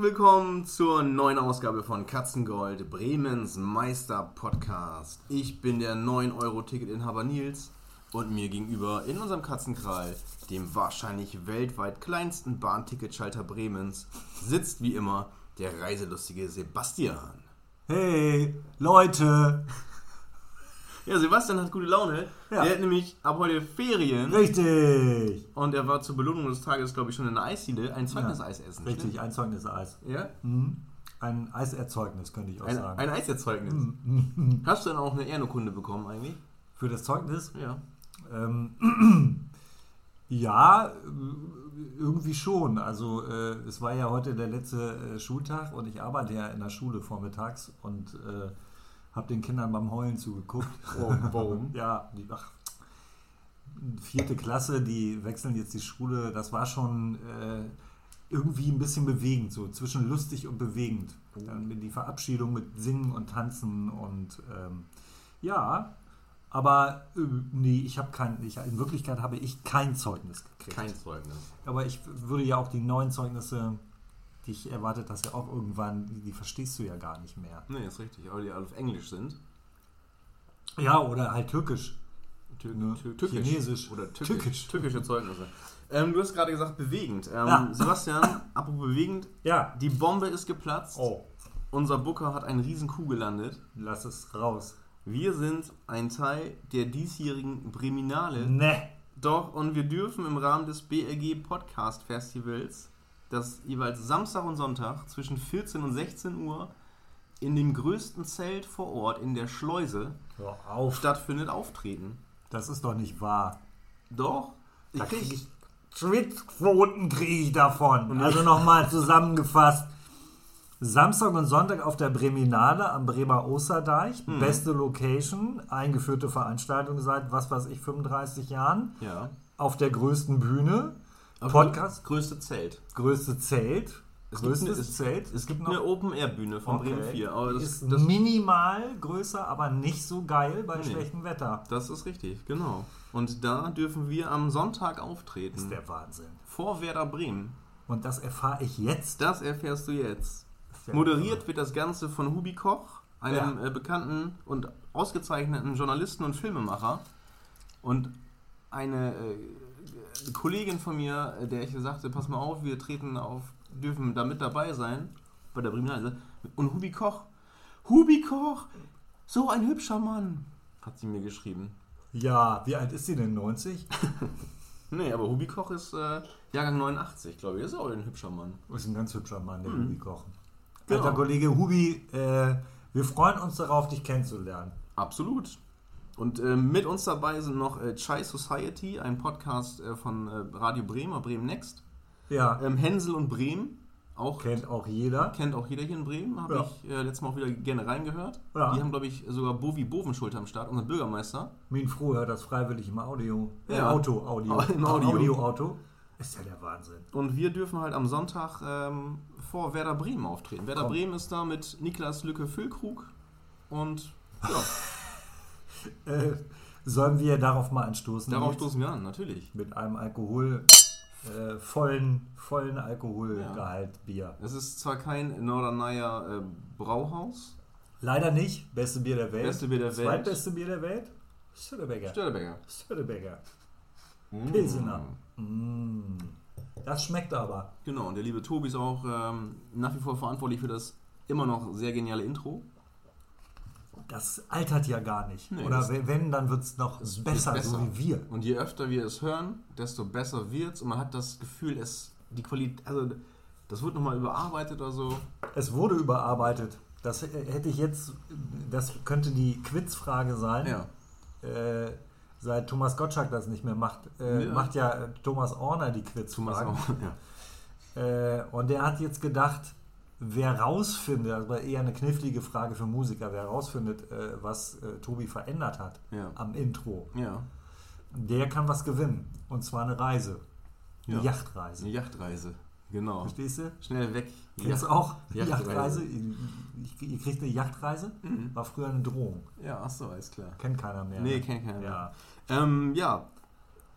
herzlich willkommen zur neuen Ausgabe von Katzengold, Bremens Meister Podcast. Ich bin der 9-Euro-Ticketinhaber Nils und mir gegenüber in unserem Katzenkrall, dem wahrscheinlich weltweit kleinsten Bahnticketschalter Bremens, sitzt wie immer der reiselustige Sebastian. Hey, Leute! Ja, Sebastian hat gute Laune. Ja. Der hat nämlich ab heute Ferien Richtig! und er war zur Belohnung des Tages, glaube ich, schon in der Eisdiele ein Zeugniseis essen. Richtig, ein Zeugnis-Eis. Ja? Ein Eiserzeugnis, könnte ich auch Ein, sagen. ein Eiserzeugnis. Hast du dann auch eine Ehrenurkunde bekommen eigentlich? Für das Zeugnis? Ja. Ähm, ja, irgendwie schon. Also, äh, es war ja heute der letzte äh, Schultag und ich arbeite ja in der Schule vormittags und äh, habe den Kindern beim Heulen zugeguckt. Oh, warum? ja, die, ach, vierte Klasse, die wechseln jetzt die Schule. Das war schon äh, irgendwie ein bisschen bewegend, so zwischen lustig und bewegend. Dann mit die Verabschiedung mit Singen und Tanzen und ähm, ja, aber äh, nee, ich habe kein, ich, in Wirklichkeit habe ich kein Zeugnis gekriegt. Kein Zeugnis. Aber ich würde ja auch die neuen Zeugnisse, die ich erwartet, dass ja auch irgendwann, die, die verstehst du ja gar nicht mehr. Nee, ist richtig. Aber die alle auf Englisch sind. Ja, oder halt türkisch. Tür Ne? Tür Türkisch. Chinesisch. Oder türkisch. Türkisch. Türkische Zeugnisse. Ähm, du hast gerade gesagt, bewegend. Ähm, Ja. Sebastian, apropos bewegend, Ja. die Bombe ist geplatzt. Oh, Unser Booker hat einen riesen Kuh gelandet. lass es raus. Wir sind ein Teil der diesjährigen Breminale. Ne. Doch, und wir dürfen im Rahmen des BLG Podcast Festivals, das jeweils Samstag und Sonntag zwischen 14 und 16 Uhr in dem größten Zelt vor Ort in der Schleuse stattfindet, auftreten. Das ist doch nicht wahr. Doch, ich Da krieg, krieg ich Schwitzquoten kriege ich davon. Also nochmal zusammengefasst. Samstag und Sonntag auf der Breminale am Bremer Osterdeich. Mhm. Beste Location, eingeführte Veranstaltung seit, was weiß ich, 35 Jahren. ja. Auf der größten Bühne. Podcast, Größte Zelt. größte Zelt. Es gibt Größtes eine- es- Zelt. Es gibt eine Open-Air-Bühne von Bremen 4. Aber das, ist das, minimal größer, aber nicht so geil bei Nee. schlechtem Wetter. das ist richtig, genau. Und da dürfen wir am Sonntag auftreten. ist der Wahnsinn. vor Werder Bremen. Und das erfahre ich jetzt. Das erfährst du jetzt. Moderiert wird das Ganze von Hubi Koch, einem Ja. äh, bekannten und ausgezeichneten Journalisten und Filmemacher. Und eine äh, Kollegin von mir, äh, der ich sagte, pass mal auf, wir treten auf, dürfen da mit dabei sein, bei der Breminale. Und Hubi Koch, Hubi Koch, so ein hübscher Mann, hat sie mir geschrieben. Ja, wie alt ist sie denn? 90? Nee, aber Hubi Koch ist äh, Jahrgang 89, glaube ich. Ist auch ein hübscher Mann. Ist ein ganz hübscher Mann, der Hubi Koch. Genau. Alter Kollege Hubi, äh, wir freuen uns darauf, dich kennenzulernen. Absolut. Und äh, mit uns dabei sind noch äh, Chai Society, ein Podcast äh, von äh, Radio Bremen, Bremen Next. Ja, Ähm, Hänsel und Bremen, auch kennt auch jeder. kennt auch jeder hier in Bremen, habe Ja. ich äh, letztes Mal auch wieder gerne reingehört. Ja. Die haben, glaube ich, sogar Bovi Bovenschulter am Start, unser Bürgermeister. Min Froh hört das freiwillig im Audio. Äh, Ja. Auto, Audio. Im Audio. Audio-Auto. Ist ja der Wahnsinn. Und wir dürfen halt am Sonntag ähm, vor Werder Bremen auftreten. Werder Komm. Bremen ist da mit Niklas Lücke-Füllkrug und ja, Äh, sollen wir darauf mal anstoßen? darauf stoßen wir an, natürlich. Mit einem Alkohol, äh, vollen, vollen Alkoholgehalt Bier. Es ist zwar kein Norderneier äh, Brauhaus, Leider nicht. Beste Bier der Welt. Beste Bier der Welt. Zweitbeste Bier der Welt. Störtebecker. Störtebecker. Störtebecker. Pilsener. Mm. Das schmeckt aber. Genau, und der liebe Tobi ist auch ähm, nach wie vor verantwortlich für das immer noch sehr geniale Intro. Das altert ja gar nicht. Nee, Oder wenn, dann wird es noch Es besser, wird so wie wir. Und je öfter wir es hören, desto besser wird es. Und man hat das Gefühl, es die Qualität, also das wird nochmal überarbeitet oder so. Es wurde überarbeitet. Das hätte ich jetzt, das könnte die Quizfrage sein. Ja. Äh, seit Thomas Gottschalk das nicht mehr macht, äh, Ja. macht ja Thomas Orner die Thomas Quizfragen. auch. Ja. Äh, und der hat jetzt gedacht, wer rausfindet, war eher eine knifflige Frage für Musiker, wer rausfindet, äh, was äh, Tobi verändert hat Ja. am Intro, Ja. der kann was gewinnen. Und zwar eine Reise. Eine Ja. Yachtreise. Eine Yachtreise. Genau. Verstehst du? Schnell weg. Kennst Yacht- auch? Yachtreise. Yachtreise. Ihr kriegt eine Yachtreise? Mhm. War früher eine Drohung. Ja, achso, alles klar. Kennt keiner mehr. Nee, ne? kennt keiner mehr. Ja. Ähm, ja.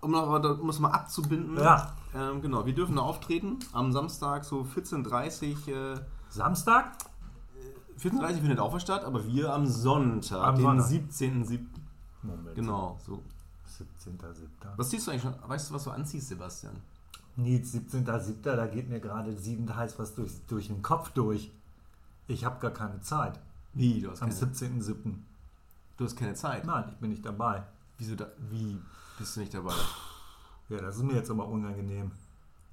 Um, noch, um das mal abzubinden. ja. Ähm, genau, wir dürfen da auftreten am Samstag so 14.30 Uhr. Äh, Samstag? 14.30 Uhr findet auch was statt, aber wir am Sonntag, Am den Sonntag. 17.07. Moment. Genau, so. 17.07. Was ziehst du eigentlich schon? Weißt du, was du anziehst, Sebastian? Nils, 17.07. Da geht mir gerade sieben heiß was durch, durch den Kopf durch. Ich habe gar keine Zeit. Wie? Du hast Am keine, 17.07. du hast keine Zeit. Nein, ich bin nicht dabei. Wieso da, wie bist du nicht dabei? Ja, das ist mir jetzt aber unangenehm.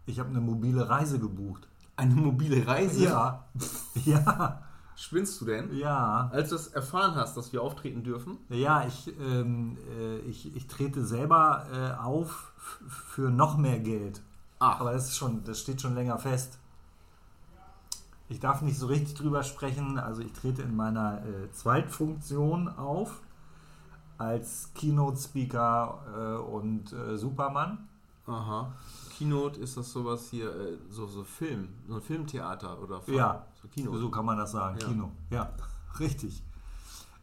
Ich habe eine mobile Reise gebucht. Eine mobile Reise? Ja. Ja. Spinnst du denn? Ja. Als du es erfahren hast, dass wir auftreten dürfen? Ja, ich, ähm, äh, ich, ich trete selber äh, auf für noch mehr Geld. Ach, Aber das ist schon, das steht schon länger fest. Ich darf nicht so richtig drüber sprechen. Also ich trete in meiner äh, Zweitfunktion auf als Keynote-Speaker äh, und äh, Superman. aha. Keynote ist das sowas hier, äh, so, so Film, so ein Filmtheater oder Film, Ja. so Kino. So kann man das sagen, Ja. Kino. Ja, richtig.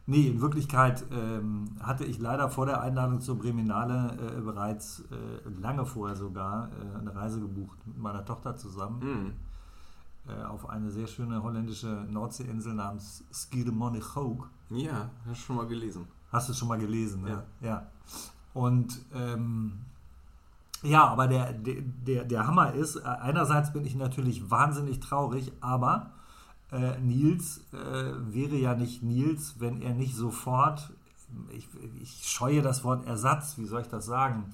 Nee, in Wirklichkeit ähm, hatte ich leider vor der Einladung zur Breminale äh, bereits äh, lange vorher sogar äh, eine Reise gebucht mit meiner Tochter zusammen äh, auf eine sehr schöne holländische Nordseeinsel namens Schiermonnikoog. Ja, hast du schon mal gelesen. Hast du schon mal gelesen, ne? Ja. Ja. Und ähm, ja, aber der, der, der, Hammer ist, äh, einerseits bin ich natürlich wahnsinnig traurig, aber äh, Nils äh, wäre ja nicht Nils, wenn er nicht sofort, ich, ich scheue das Wort Ersatz, wie soll ich das sagen,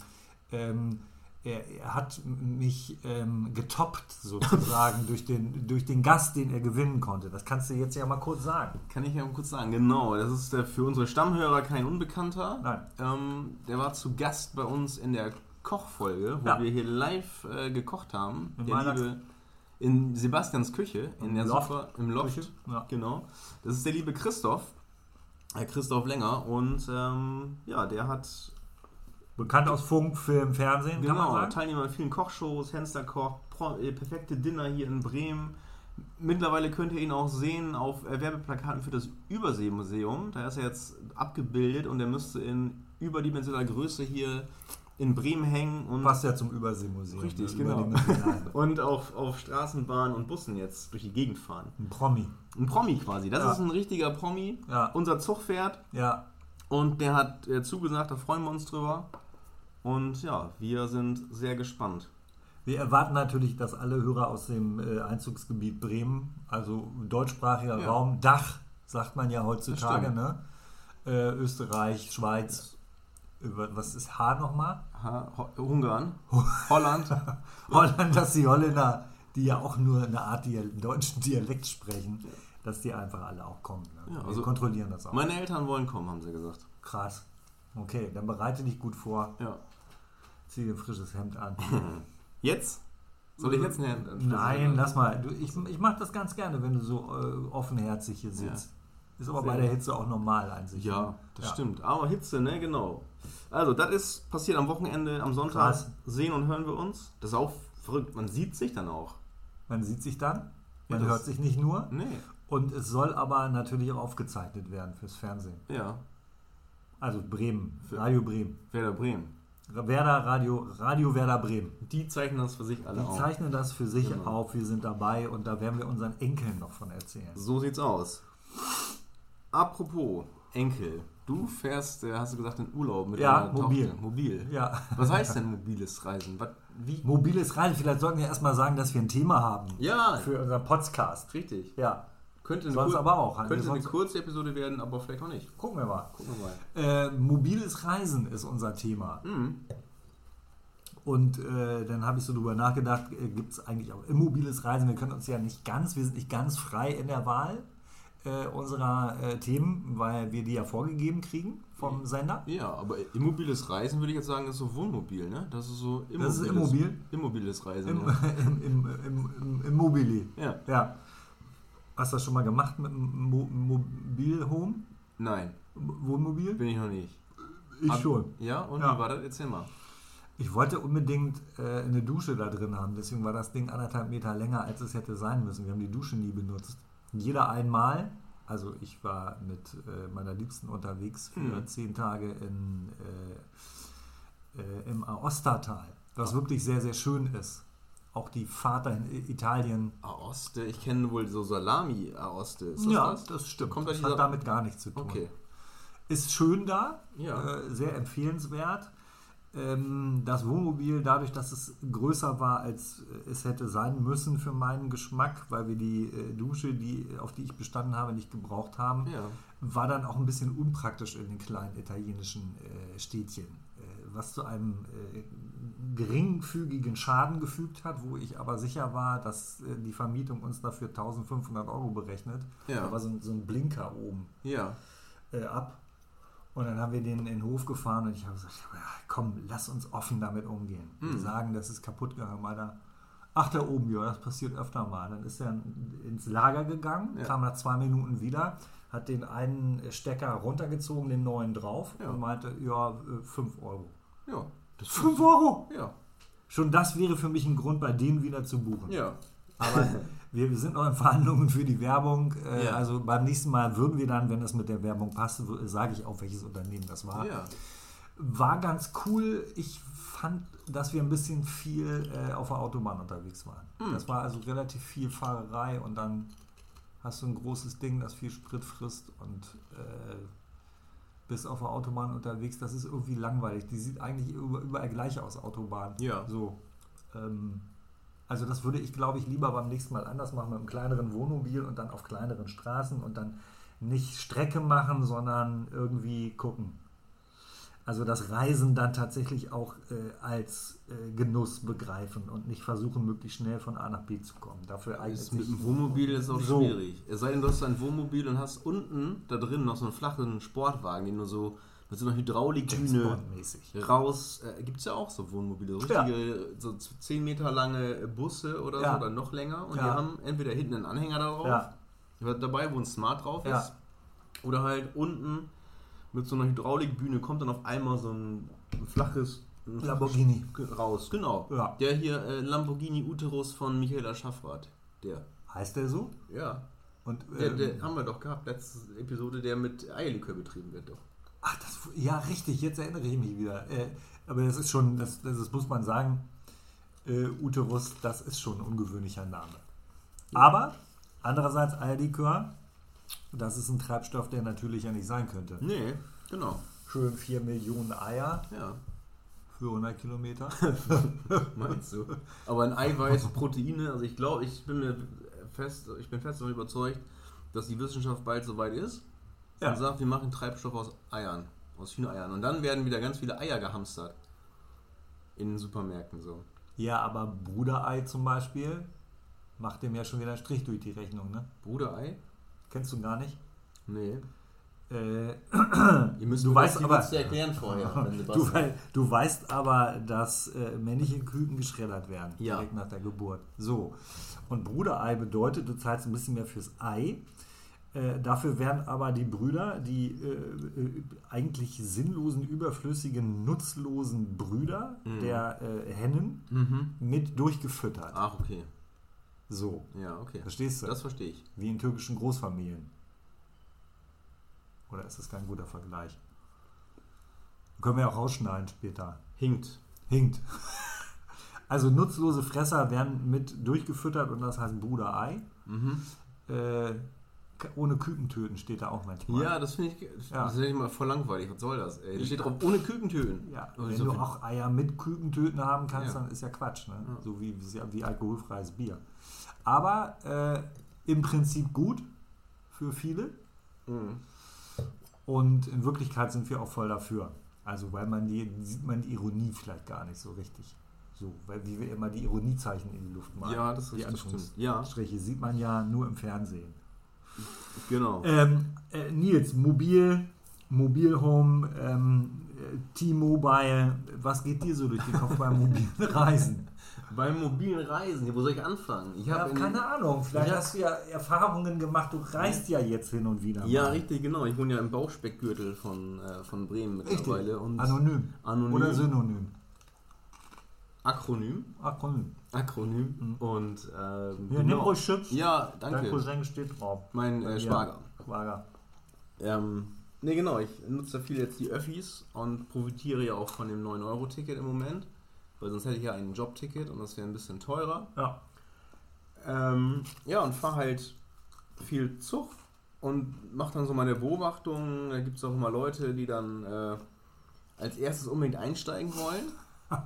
ähm, er, er hat mich ähm, getoppt sozusagen durch, den, durch den Gast, den er gewinnen konnte. Das kannst du jetzt ja mal kurz sagen. Kann ich ja mal kurz sagen, genau. Das ist der, für unsere Stammhörer kein Unbekannter. Nein. Ähm, der war zu Gast bei uns in der Kochfolge, wo Ja. wir hier live äh, gekocht haben. In der meiner- liebe, in Sebastians Küche, in Im der Loft. super, im Loft. Küche, ja. Genau. Das ist der liebe Christoph. Herr Christoph Länger. Und ähm, ja, der hat Bekannt aus Funk, Film, Fernsehen, kann man Genau, sagen. Teilnehmer an vielen Kochshows, Henslerkoch, Pro, äh, perfekte Dinner hier in Bremen. Mittlerweile könnt ihr ihn auch sehen auf äh, Werbeplakaten für das Überseemuseum. Da ist er jetzt abgebildet und er müsste in überdimensionaler Größe hier in Bremen hängen und, Passt ja zum Überseemuseum. Richtig, ne? genau. Und auf, auf Straßenbahnen und Bussen jetzt durch die Gegend fahren. Ein Promi. Ein Promi quasi. Das Ja. ist ein richtiger Promi. Ja. Unser Zug fährt Ja, und der hat äh, zugesagt, da freuen wir uns drüber. Und ja, wir sind sehr gespannt. wir erwarten natürlich, dass alle Hörer aus dem äh, Einzugsgebiet Bremen, also deutschsprachiger Ja. Raum, Dach, sagt man ja heutzutage, ne? Äh, Österreich, Schweiz, was ist H nochmal? Ho Ungarn, Holland. Holland, dass die Holländer, die ja auch nur eine Art Dial deutschen Dialekt sprechen, dass die einfach alle auch kommen. Ne? Ja, wir also- kontrollieren das auch. Meine Eltern wollen kommen, haben sie gesagt. Krass. Okay, dann bereite dich gut vor, Ja. zieh dir ein frisches Hemd an. Jetzt? Soll ich jetzt eine Nein, lass mal. Du, ich ich mache das ganz gerne, wenn du so äh, offenherzig hier sitzt. Ist aber Sehr bei der. Hitze auch normal an sich. Ja, ne? das stimmt. Aber Hitze, ne, genau. Also, das ist passiert am Wochenende, am Sonntag. Krass. Sehen und hören wir uns. Das ist auch verrückt. Man sieht sich dann auch. Man sieht sich dann, man Ja, hört sich nicht nur. Nee. Und es soll aber natürlich auch aufgezeichnet werden fürs Fernsehen. Ja. Also Bremen, Für- Radio Bremen. Werder Bremen. Werder Radio, Radio Werder Bremen. Die zeichnen das für sich alle Die auf. zeichnen das für sich Genau. auf, wir sind dabei und da werden wir unseren Enkeln noch von erzählen. So sieht's aus. Apropos Enkel. Du fährst, äh, hast du gesagt, in Urlaub mit Ja, deiner mobil. Tochter. Mobil. Ja. Was heißt denn mobiles Reisen? Was, wie? Mobiles Reisen, vielleicht sollten wir erstmal sagen, dass wir ein Thema haben Ja, für unseren Podcast. richtig. Ja, Könnte eine, sonst aber auch. könnte eine kurze Episode werden, aber vielleicht auch nicht. Gucken wir mal. Gucken wir mal. Äh, mobiles Reisen ist unser Thema. Mhm. Und äh, dann habe ich so drüber nachgedacht, äh, gibt es eigentlich auch immobiles Reisen? Wir können uns ja nicht ganz, wir sind nicht ganz frei in der Wahl äh, unserer äh, Themen, weil wir die ja vorgegeben kriegen vom Sender. Ja, aber immobiles Reisen würde ich jetzt sagen, ist so Wohnmobil, ne? Das ist so Das ist immobil? Immobiles Reisen. Im, ja. im, im, im, im, im Mobili. Ja. Ja. Hast du das schon mal gemacht mit einem Mo Mobilhome? Nein, Wohnmobil? bin ich noch nicht. Ich Ab- schon. Ja, und Ja. wie war das? Erzähl mal. Ich wollte unbedingt äh, eine Dusche da drin haben, deswegen war das Ding anderthalb Meter länger, als es hätte sein müssen. Wir haben die Dusche nie benutzt. Jeder einmal, also ich war mit äh, meiner Liebsten unterwegs für Hm. zehn Tage in, äh, äh, im Aostatal, was wirklich sehr, sehr schön ist. Auch die Fahrt dahin, I- Italien. Aoste, ich kenne wohl so Salami Aoste. Ist das ja, das? das stimmt. Kommt da das hat damit gar nichts zu tun. Okay. Ist schön da, Ja. äh, sehr empfehlenswert. Ähm, das Wohnmobil, dadurch, dass es größer war, als äh, es hätte sein müssen für meinen Geschmack, weil wir die äh, Dusche, die, auf die ich bestanden habe, nicht gebraucht haben, Ja. war dann auch ein bisschen unpraktisch in den kleinen italienischen äh, Städtchen, was zu einem geringfügigen Schaden gefügt hat, wo ich aber sicher war, dass die Vermietung uns dafür 1500 Euro berechnet. Ja. Da war so, ein- so ein Blinker oben Ja. ab. Und dann haben wir den in den Hof gefahren und ich habe gesagt, komm, lass uns offen damit umgehen. Wir Hm. sagen, das ist kaputt gegangen. Meiner, ach, da oben, ja, das passiert öfter mal. Dann ist er ins Lager gegangen, Ja. kam nach zwei Minuten wieder, hat den einen Stecker runtergezogen, den neuen drauf Ja. und meinte, ja, 5 Euro. Ja. Das 5 Euro? Ja. Schon das wäre für mich ein Grund, bei denen wieder zu buchen. Ja. Aber wir, wir sind noch in Verhandlungen für die Werbung. Äh, Ja. Also beim nächsten Mal würden wir dann, wenn das mit der Werbung passt, sage ich auch, welches Unternehmen das war. Ja. War ganz cool. Ich fand, dass wir ein bisschen viel äh, auf der Autobahn unterwegs waren. Hm. Das war also relativ viel Fahrerei und dann hast du ein großes Ding, das viel Sprit frisst und äh, bist auf der Autobahn unterwegs. Das ist irgendwie langweilig. Die sieht eigentlich über- überall gleich aus, Autobahn. Ja. So. Ähm, also das würde ich, glaube ich, lieber beim nächsten Mal anders machen mit einem kleineren Wohnmobil und dann auf kleineren Straßen und dann nicht Strecke machen, sondern irgendwie gucken. Also das Reisen dann tatsächlich auch äh, als äh, Genuss begreifen und nicht versuchen, möglichst schnell von A nach B zu kommen. Dafür eignet Ist mit dem Wohnmobil ist auch So. schwierig. Es sei denn, du hast ein Wohnmobil und hast unten da drin noch so einen flachen Sportwagen, den du so mit so einer Bond-mäßig. raus. Äh, Gibt es ja auch so Wohnmobile, so Ja. richtige, so 10 Meter lange Busse oder Ja. so oder noch länger. Und die Ja. haben entweder hinten einen Anhänger da drauf, Ja, dabei, wo ein Smart drauf Ja. ist, oder halt unten mit so einer Hydraulikbühne kommt dann auf einmal so ein, ein flaches ein Lamborghini. Raus. Genau. Ja. Der hier äh, Lamborghini Uterus von Michaela Schaffrath. Der. Heißt der so? Ja. Und, Der, ähm, der haben wir doch gehabt, letzte Episode, der mit Eierlikör betrieben wird doch. Ach, das, ja, richtig, jetzt erinnere ich mich wieder. Äh, aber das ist schon, das, das ist, muss man sagen, äh, Uterus, das ist schon ein ungewöhnlicher Name. Aber andererseits Eierlikör, das ist ein Treibstoff, der natürlich ja nicht sein könnte. Nee, genau. Schön 4 Millionen Eier Ja, für 100 Kilometer. meinst du. Aber ein Eiweiß, Proteine, also ich glaube, ich bin mir fest, ich bin fest davon überzeugt, dass die Wissenschaft bald soweit ist Ja. und sagt, wir machen Treibstoff aus Eiern, aus Hühnereiern. Und dann werden wieder ganz viele Eier gehamstert. In den Supermärkten so. Ja, aber Bruderei zum Beispiel macht dem ja schon wieder einen Strich durch die Rechnung, ne? Bruderei? Kennst du gar nicht? Nee. Äh, Ihr müsst Du weißt aber- erklären vorher. Du, du weißt aber, dass äh, männliche Küken geschreddert werden, Ja. direkt nach der Geburt. So. Und Bruderei bedeutet, du zahlst ein bisschen mehr fürs Ei. Äh, dafür werden aber die Brüder, die äh, äh, eigentlich sinnlosen, überflüssigen, nutzlosen Brüder Mhm. der äh, Hennen Mhm. mit durchgefüttert. Ach, okay. So. Ja, okay. Verstehst du? Das verstehe ich. Wie in türkischen Großfamilien. Oder ist das kein guter Vergleich? Können wir auch rausschneiden später. Hinkt. Hinkt. Also nutzlose Fresser werden mit durchgefüttert und das heißt Bruderei. Mhm. Äh, ohne Küken töten steht da auch manchmal. Ja, das finde ich, Ja. das finde ich mal voll langweilig. Was soll das? Ey? Da steht drauf, ohne Küken töten. Ja, Oh, wenn so du viel- auch Eier mit Küken töten haben kannst, Ja. dann ist ja Quatsch. Ne? Ja. So wie, wie alkoholfreies Bier. Aber äh, im Prinzip gut für viele. Mhm. Und in Wirklichkeit sind wir auch voll dafür. Also weil man die, sieht man die Ironie vielleicht gar nicht so richtig. So, weil wie wir immer die Ironiezeichen in die Luft malen. Ja, das, die ist, das stimmt. Anführungsstriche Ja, sieht man ja nur im Fernsehen. Genau. Ähm, äh, Nils, Mobil, Mobilhome, ähm, äh, T-Mobile, was geht dir so durch den Kopf beim mobilen Reisen? Beim mobilen Reisen, wo soll ich anfangen? Ich habe in- keine Ahnung. Vielleicht Ja. hast du ja Erfahrungen gemacht. Du reist ja jetzt hin und wieder. Ja, mal. richtig, genau. Ich wohne ja im Bauchspeckgürtel von, äh, von Bremen mittlerweile. Und Anonym. Anonym. Oder synonym. Akronym. Akronym. Akronym. Und ähm, Ja, nimm ruhig Chips. Ja, Dein danke. Cousin steht drauf. Mein äh. Schwager. Schwager. Ähm, ne, genau. Ich nutze viel jetzt die Öffis und profitiere ja auch von dem 9-Euro-Ticket im Moment. Weil sonst hätte ich ja ein Jobticket und das wäre ein bisschen teurer. Ja. Ähm, ja, und fahre halt viel Zug und mache dann so meine Beobachtungen. Da gibt es auch immer Leute, die dann äh, als erstes unbedingt einsteigen wollen.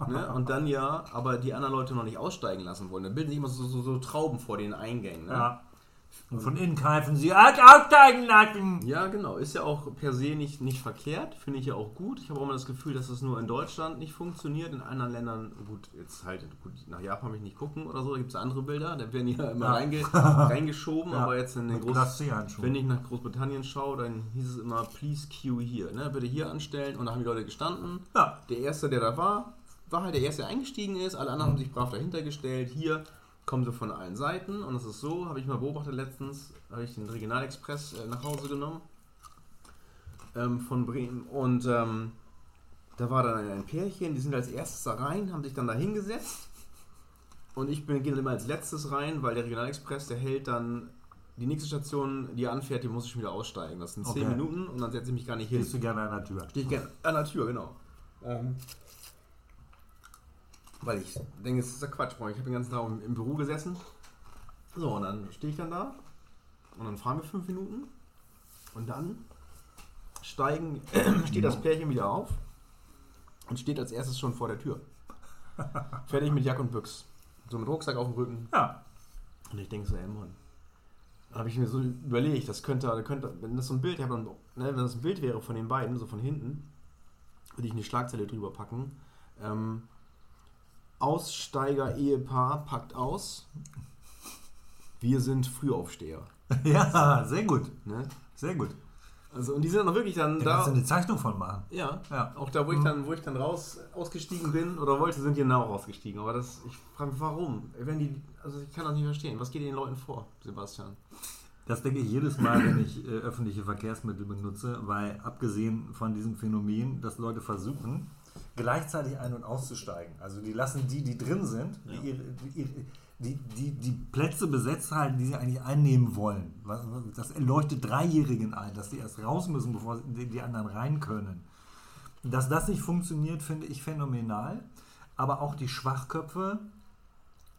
Ne? Und dann ja, aber die anderen Leute noch nicht aussteigen lassen wollen. Da bilden sich immer so, so, so Trauben vor den Eingängen. Ne? ja. Und von innen keifen sie, halt aufsteigen lassen. Ja, genau. Ist ja auch per se nicht, nicht verkehrt. Finde ich ja auch gut. Ich habe auch immer das Gefühl, dass es nur in Deutschland nicht funktioniert. In anderen Ländern, gut, jetzt halt, gut, nach Japan will ich nicht gucken oder so. Da gibt es andere Bilder. Da werden ja immer Ja. Reinge reingeschoben. Ja. Aber jetzt in den Groß wenn ich nach Großbritannien schaue, dann hieß es immer, please queue hier. Ne? Bitte hier anstellen. Und da haben die Leute gestanden. Ja. Der Erste, der da war, war halt der Erste, der eingestiegen ist. Alle anderen haben sich brav dahinter gestellt. Hier kommen sie von allen Seiten. Und es ist so, habe ich mal beobachtet letztens, habe ich den Regionalexpress äh, nach Hause genommen. Ähm, von Bremen. Und ähm, da war dann ein Pärchen, die sind als erstes da rein, haben sich dann da hingesetzt. Und ich bin, gehe dann immer als letztes rein, weil der Regionalexpress, der hält dann die nächste Station, die er anfährt, die muss ich schon wieder aussteigen. Das sind 10 Okay. Minuten und dann setze ich mich gar nicht hin. Gehst du gerne an der Tür. Stehe ich gerne an der Tür, genau. Ähm, weil ich denke, es ist ja Quatsch. Ich habe den ganzen Tag im, im Büro gesessen. So, und dann stehe ich dann da. Und dann fahren wir fünf Minuten. Und dann steigen, steht das Pärchen wieder auf. Und steht als erstes schon vor der Tür. Fertig mit Jack und Büchs. So mit Rucksack auf dem Rücken. Ja. Und ich denke so, ey Mann. Da habe ich mir so überlegt, das könnte, könnte, wenn das so ein Bild, dann, ne, wenn das ein Bild wäre von den beiden, so von hinten, würde ich eine Schlagzeile drüber packen. Ähm, Aussteiger-Ehepaar packt aus. Wir sind Frühaufsteher. Ja, sehr gut. Ne? Sehr gut. Also, und die sind dann wirklich dann Da da. kannst du eine Zeichnung von machen. Ja, Ja. auch da, wo ich dann, wo ich dann raus ausgestiegen bin oder wollte, sind die genau rausgestiegen. Aber das, ich frage mich, warum? Wenn die, also ich kann das nicht verstehen. Was geht den Leuten vor, Sebastian? Das denke ich jedes Mal, wenn ich äh, öffentliche Verkehrsmittel benutze, weil abgesehen von diesem Phänomen, dass Leute versuchen, gleichzeitig ein- und auszusteigen. Also die lassen die, die drin sind, die, Ja. die, ihre- die, die, die Plätze besetzt halten, die sie eigentlich einnehmen wollen. Das leuchtet Dreijährigen ein, dass die erst raus müssen, bevor die anderen rein können. Dass das nicht funktioniert, finde ich phänomenal. Aber auch die Schwachköpfe,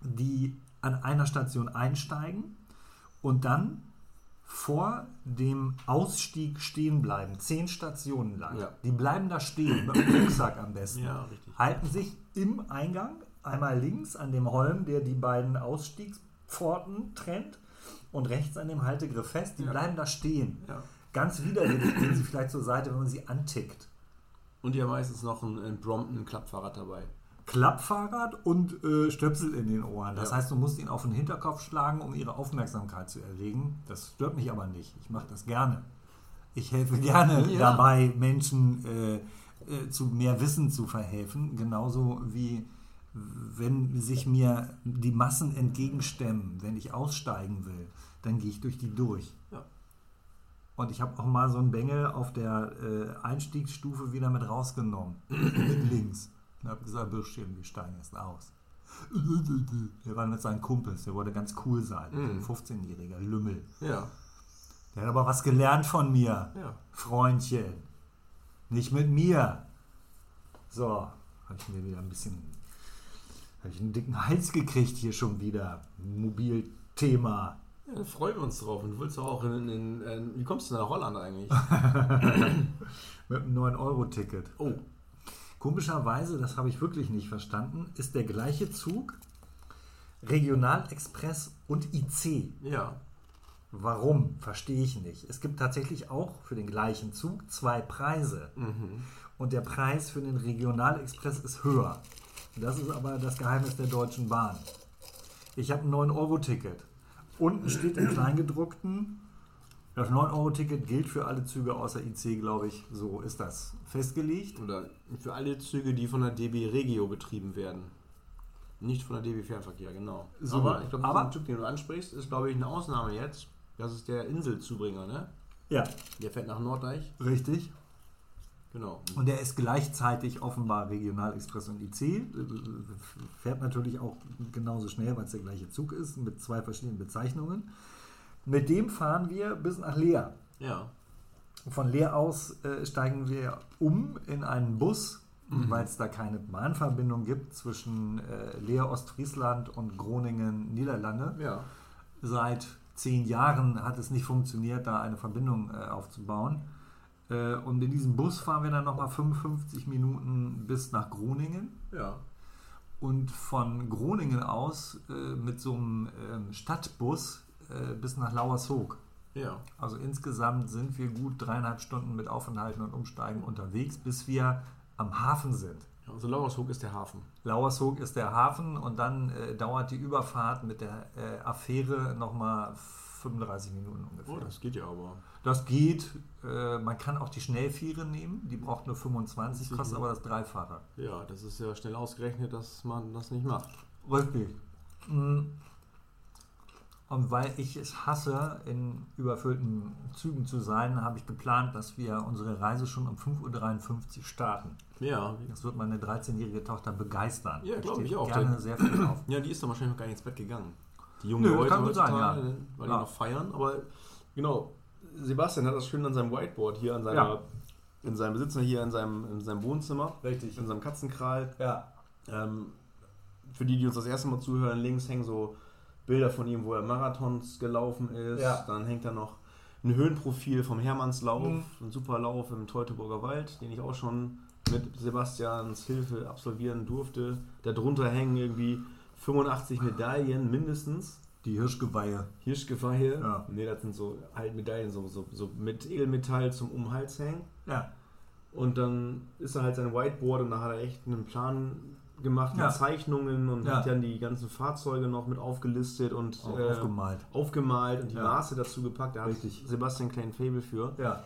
die an einer Station einsteigen und dann vor dem Ausstieg stehen bleiben, zehn Stationen lang. Ja. Die bleiben da stehen, mit dem Rucksack am besten. Ja, richtig. Halten sich im Eingang, einmal links an dem Holm, der die beiden Ausstiegspforten trennt, und rechts an dem Haltegriff fest. Die Ja. bleiben da stehen. Ganz widerwillig gehen sie vielleicht zur Seite, wenn man sie antickt. Und die haben meistens noch ein, ein Brompton-Klappfahrrad dabei. Klappfahrrad und äh, Stöpsel in den Ohren. Das Ja. heißt, du musst ihn auf den Hinterkopf schlagen, um ihre Aufmerksamkeit zu erregen. Das stört mich aber nicht. Ich mache das gerne. Ich helfe gerne Ja. dabei, Menschen äh, äh, zu mehr Wissen zu verhelfen. Genauso wie wenn sich mir die Massen entgegenstemmen, wenn ich aussteigen will, dann gehe ich durch die durch. Ja. Und ich habe auch mal so einen Bengel auf der äh, Einstiegsstufe wieder mit rausgenommen. mit links. Und habe gesagt, Bürschchen, wir steigen jetzt aus. Der war mit seinen Kumpels, der wollte ganz cool sein. Mhm. Ein 15-jähriger Lümmel. Ja. Der hat aber was gelernt von mir. Ja. Freundchen. Nicht mit mir. So, habe ich mir wieder ein bisschen. Habe ich einen dicken Hals gekriegt hier schon wieder. Mobilthema. Ja, da freuen wir uns drauf. Und du willst doch auch in, in, in Wie kommst du nach Holland eigentlich? Mit einem 9-Euro-Ticket. Oh. Komischerweise, das habe ich wirklich nicht verstanden, ist der gleiche Zug Regionalexpress und IC. Ja. Warum? Verstehe ich nicht. Es gibt tatsächlich auch für den gleichen Zug zwei Preise. Mhm. Und der Preis für den Regionalexpress ist höher. Das ist aber das Geheimnis der Deutschen Bahn. Ich habe ein 9-Euro-Ticket. Unten steht im Kleingedruckten, das 9-Euro-Ticket gilt für alle Züge außer IC, glaube ich. So ist das festgelegt. Oder für alle Züge, die von der DB Regio betrieben werden. Nicht von der DB Fernverkehr, genau. So, aber ich glaube, der Typ, den du ansprichst, ist, glaube ich, eine Ausnahme jetzt. Das ist der Inselzubringer, ne? Ja, Der fährt nach Norddeich. richtig. Genau. Und der ist gleichzeitig offenbar Regionalexpress und IC. äh, Fährt natürlich auch genauso schnell, weil es der gleiche Zug ist, mit zwei verschiedenen Bezeichnungen. Mit dem fahren wir bis nach Leer. Ja. Von Leer aus äh, steigen wir um in einen Bus, Mhm. weil es da keine Bahnverbindung gibt zwischen äh, Leer, Ostfriesland und Groningen, Niederlande. Ja. Seit zehn Jahren hat es nicht funktioniert, da eine Verbindung äh, aufzubauen. Äh, und in diesem Bus fahren wir dann nochmal 55 Minuten bis nach Groningen. Ja. Und von Groningen aus äh, mit so einem ähm, Stadtbus äh, bis nach Lauershoek. Ja. Also insgesamt sind wir gut dreieinhalb Stunden mit Aufenthalten und Umsteigen unterwegs, bis wir am Hafen sind. Also Lauershoek ist der Hafen. Lauershoek ist der Hafen und dann äh, dauert die Überfahrt mit der äh, Affäre nochmal 35 Minuten ungefähr. Oh, das geht ja aber. Das geht. Äh, man kann auch die Schnellfähre nehmen. Die braucht nur 25, kostet Mhm. aber das Dreifache. Ja, das ist ja schnell ausgerechnet, dass man das nicht macht. Richtig. Mm. Und weil ich es hasse, in überfüllten Zügen zu sein, habe ich geplant, dass wir unsere Reise schon um 5.53 Uhr starten. Ja. Das wird meine 13-jährige Tochter begeistern. Ja, Die glaub steht ich auch. gerne sehr viel auf. Ja, die ist dann wahrscheinlich noch gar nicht ins Bett gegangen. Die jungen Nö, Leute kann gut sein, ja. weil Ja. die noch feiern. Aber genau, Sebastian hat das schön an seinem Whiteboard hier, an seiner, Ja. in seinem Besitzer hier in seinem, in seinem Wohnzimmer, Richtig. in seinem Katzenkral. Ja. Ähm, für die, die uns das erste Mal zuhören, links hängen so Bilder von ihm, wo er Marathons gelaufen ist. Ja. Dann hängt da noch ein Höhenprofil vom Hermannslauf, Mhm. ein super Lauf im Teutoburger Wald, den ich auch schon mit Sebastians Hilfe absolvieren durfte. Darunter hängen irgendwie 85 Medaillen mindestens. Die Hirschgeweihe. Hirschgeweihe. Ja. Ne, das sind so halt Medaillen, so, so, so mit Edelmetall zum um den Hals hängen. Ja. Und dann ist er halt sein Whiteboard und da hat er echt einen Plan gemacht mit Ja. Zeichnungen und Ja. hat dann die ganzen Fahrzeuge noch mit aufgelistet und äh, aufgemalt. aufgemalt und die Ja. Maße dazu gepackt. Da hat Richtig. Sebastian einen kleinen Fabel für. Ja.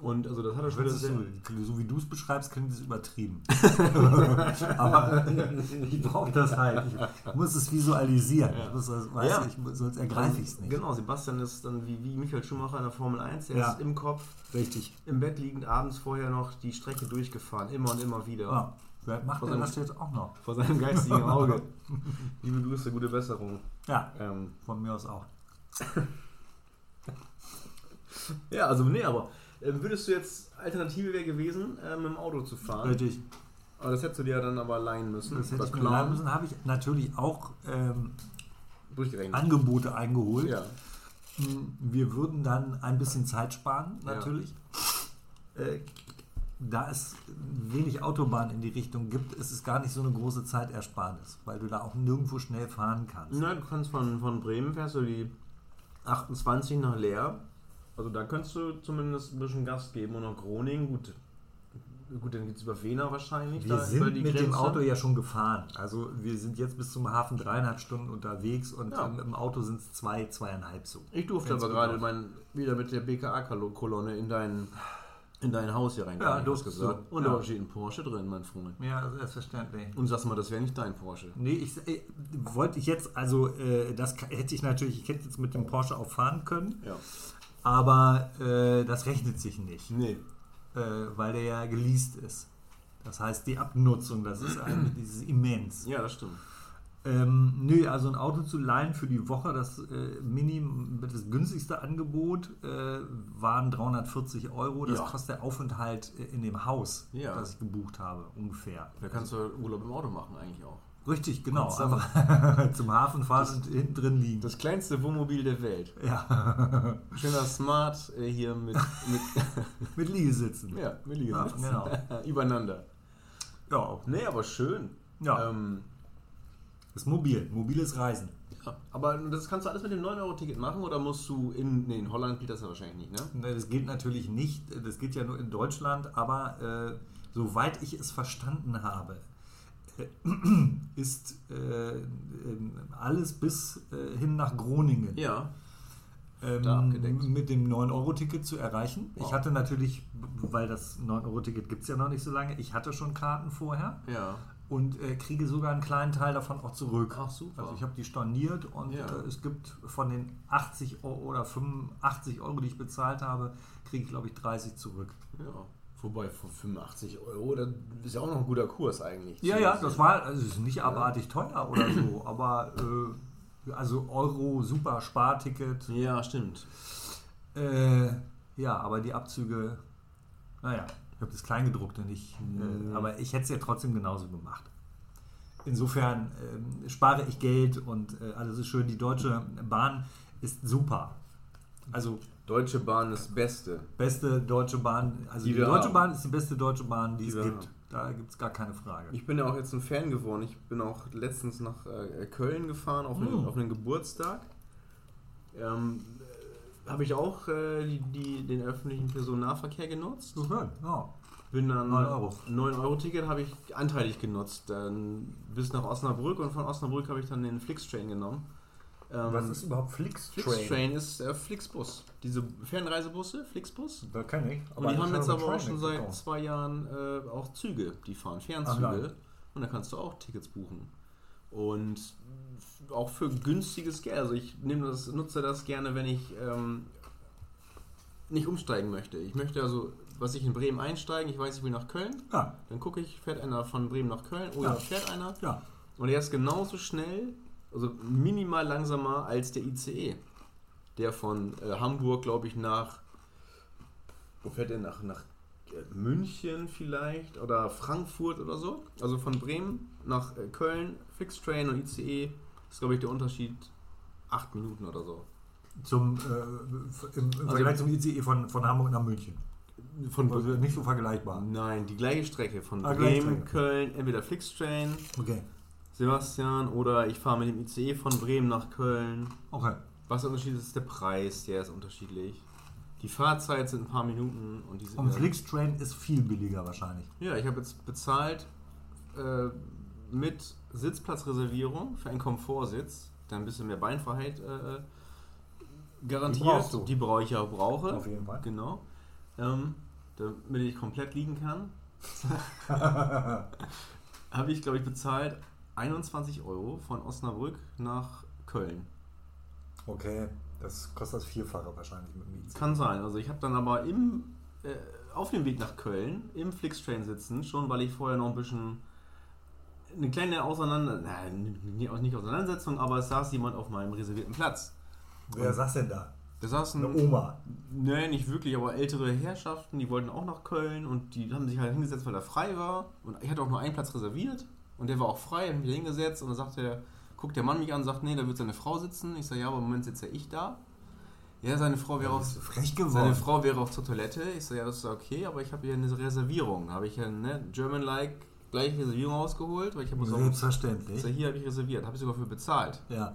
Und also das hat er schon sehr, so, so wie du es beschreibst, klingt es übertrieben. Aber ich brauche das halt. Ich muss es visualisieren. Ja. Ich muss das, weiß Ja. ich, sonst ergreife ich es nicht. Genau, Sebastian ist dann wie, wie Michael Schumacher in der Formel 1, der Ja. ist im Kopf, Richtig. im Bett liegend, abends vorher noch die Strecke durchgefahren, immer und immer wieder. Ja. Vielleicht macht er seinem- das jetzt auch noch. Vor seinem geistigen Auge. Liebe Grüße, gute Besserung. Ja, Ähm, von mir aus auch. ja, also nee, aber äh, würdest du jetzt, Alternative wäre gewesen, äh, mit dem Auto zu fahren. Richtig. Aber das hättest du dir dann aber leihen müssen. Das hätte ich mir lernen müssen. Habe ich natürlich auch ähm. Angebote eingeholt. Ja. Hm, Wir würden dann ein bisschen Zeit sparen, Ja. natürlich. Äh, da es wenig Autobahn in die Richtung gibt, ist es gar nicht so eine große Zeitersparnis, weil du da auch nirgendwo schnell fahren kannst. Na, du kannst von, von Bremen fährst du die 28 nach Leer. Also da könntest du zumindest ein bisschen Gas geben und nach Groningen, gut. Gut, dann geht es über Wena wahrscheinlich. Wir sind mit dem Grenze. Auto ja schon gefahren. Also wir sind jetzt bis zum Hafen dreieinhalb Stunden unterwegs und Ja. im, Auto sind es zwei, zweieinhalb so. Ich durfte Wenn's aber gerade mein, wieder mit der BKA-Kolonne in dein, in dein Haus hier rein. Ja, hab ich durftest gesagt. du. Und Ja. da steht ein Porsche drin, mein Freund. Ja, selbstverständlich. Und sag mal, das wäre nicht dein Porsche. Nee, ich äh, wollte ich jetzt, also äh, das hätte ich natürlich, ich hätte jetzt mit dem Porsche auch fahren können, Ja. aber äh, das rechnet sich nicht, Nee. äh, weil der ja geleast ist. Das heißt, die Abnutzung, das ist, das ist immens. Ja, das stimmt. Ähm, nö, also ein Auto zu leihen für die Woche, das äh, Minim, das günstigste Angebot äh, waren 340 Euro. Das Ja. kostet der Aufenthalt äh, in dem Haus, Ja. das ich gebucht habe, ungefähr. Da kannst du Urlaub im Auto machen eigentlich auch. Richtig, genau. Einfach zum Hafen fahren und hinten drin liegen. Das kleinste Wohnmobil der Welt. ja, Schöner Smart äh, hier mit, mit, mit Liegesitzen. ja, mit Liegesitzen. Ja, genau. Übereinander. Ja, Nee, aber schön. Ja. Ähm, ist mobil, mobiles Reisen. ja. Aber das kannst du alles mit dem 9-Euro-Ticket machen oder musst du in. Nee, in Holland geht das ja wahrscheinlich nicht, ne? Ne, Das geht natürlich nicht, das geht ja nur in Deutschland, aber äh, soweit ich es verstanden habe, äh, ist äh, ähm, alles bis äh, hin nach Groningen Ja. ähm, mit dem 9-Euro-Ticket zu erreichen. Ich Wow. hatte natürlich, weil das 9-Euro-Ticket gibt es ja noch nicht so lange, ich hatte schon Karten vorher. Ja. Und äh, kriege sogar einen kleinen Teil davon auch zurück. Ach, super. Also ich habe die storniert und Ja. äh, es gibt von den 80 Euro oder 85 Euro, die ich bezahlt habe, kriege ich glaube ich 30 zurück. Ja. Wobei für 85 Euro, das ist ja auch noch ein guter Kurs eigentlich. Ja, ja, das war also es ist nicht abartig teuer oder so, aber äh, also Euro super Sparticket. Ja, stimmt. Äh, ja, aber die Abzüge, naja, ich habe das Kleingedruckte nicht, Mhm. äh, aber ich hätte es ja trotzdem genauso gemacht. Insofern ähm, spare ich Geld und äh, alles ist schön. Die Deutsche Bahn ist super. Also Deutsche Bahn ist das Beste. beste Deutsche Bahn, also Die die, Deutsche haben. Bahn ist die beste Deutsche Bahn, die, Die es gibt. haben. Da gibt es gar keine Frage. Ich bin ja auch jetzt ein Fan geworden. Ich bin auch letztens nach äh, Köln gefahren auf, einen, Mm. auf einen Geburtstag. Ähm, äh, Habe ich auch äh, die, die, den öffentlichen Personennahverkehr genutzt. Schön, ja. Bin dann 9 Euro. 9 Euro Ticket habe ich anteilig genutzt. Dann bis nach Osnabrück und von Osnabrück habe ich dann den Flixtrain genommen. Ähm, überhaupt Flixtrain? Flixtrain ist äh, Flixbus. Diese Fernreisebusse, Flixbus. Da kenne ich. Und die haben jetzt aber auch schon seit bekommen. zwei Jahren äh, auch Züge, die fahren Ach, Fernzüge. nein. und da kannst du auch Tickets buchen. Und auch für günstiges Geld. Also ich nehme das, nutze das gerne, wenn ich ähm, nicht umsteigen möchte. Ich möchte also, was ich in Bremen einsteigen, ich weiß, ich will nach Köln, Ja, dann gucke ich, fährt einer von Bremen nach Köln oder Ja. fährt einer. ja. Und er ist genauso schnell, also minimal langsamer als der ICE. Der von äh, Hamburg, glaube ich, nach. Wo fährt der nach? Nach äh, München vielleicht oder Frankfurt oder so. Also von Bremen nach äh, Köln, Fixtrain und ICE ist, glaube ich, der Unterschied acht Minuten oder so. Zum, äh, im, im Vergleich zum ICE von, von Hamburg nach München. Von Also nicht so vergleichbar. Nein, die gleiche Strecke. Von Ah, Bremen. Köln, entweder Flixtrain, Okay. Sebastian, oder ich fahre mit dem ICE von Bremen nach Köln. Okay. Was der Unterschied ist, ist der Preis, der ist unterschiedlich. Die Fahrzeit sind ein paar Minuten und diese. Und Flixtrain ist viel billiger wahrscheinlich. Ja, ich habe jetzt bezahlt äh, mit Sitzplatzreservierung für einen Komfortsitz, der ein bisschen mehr Beinfreiheit äh, garantiert. Die. Die brauche ich ja auch brauche. Auf jeden Fall. Genau. Ähm, damit ich komplett liegen kann, habe ich, glaube ich, bezahlt 21 Euro von Osnabrück nach Köln. Okay. Das kostet das Vierfache wahrscheinlich mit dem ICE. Kann sein. Also ich habe dann aber im, äh, auf dem Weg nach Köln im Flixtrain sitzen, schon weil ich vorher noch ein bisschen eine kleine Auseinander, nein, nicht Auseinandersetzung, aber es saß jemand auf meinem reservierten Platz. Wer saß denn da? Da saßen, Eine Oma. nee, nicht wirklich, aber ältere Herrschaften, die wollten auch nach Köln und die haben sich halt hingesetzt, weil er frei war. Und ich hatte auch nur einen Platz reserviert und der war auch frei, hab mich da hingesetzt und dann sagt der, guckt der Mann mich an und sagt, nee, da wird seine Frau sitzen. Ich sage, ja, aber im Moment sitze ja ich da. Ja, seine Frau wäre auf, frech seine geworden. Frau wäre auf zur Toilette. Ich so, ja, das ist okay, aber ich habe hier eine Reservierung. Habe ich ja, ne, German-like, gleich Reservierung rausgeholt, weil ich habe Selbstverständlich. so, hier habe ich reserviert, habe ich sogar für bezahlt. Ja.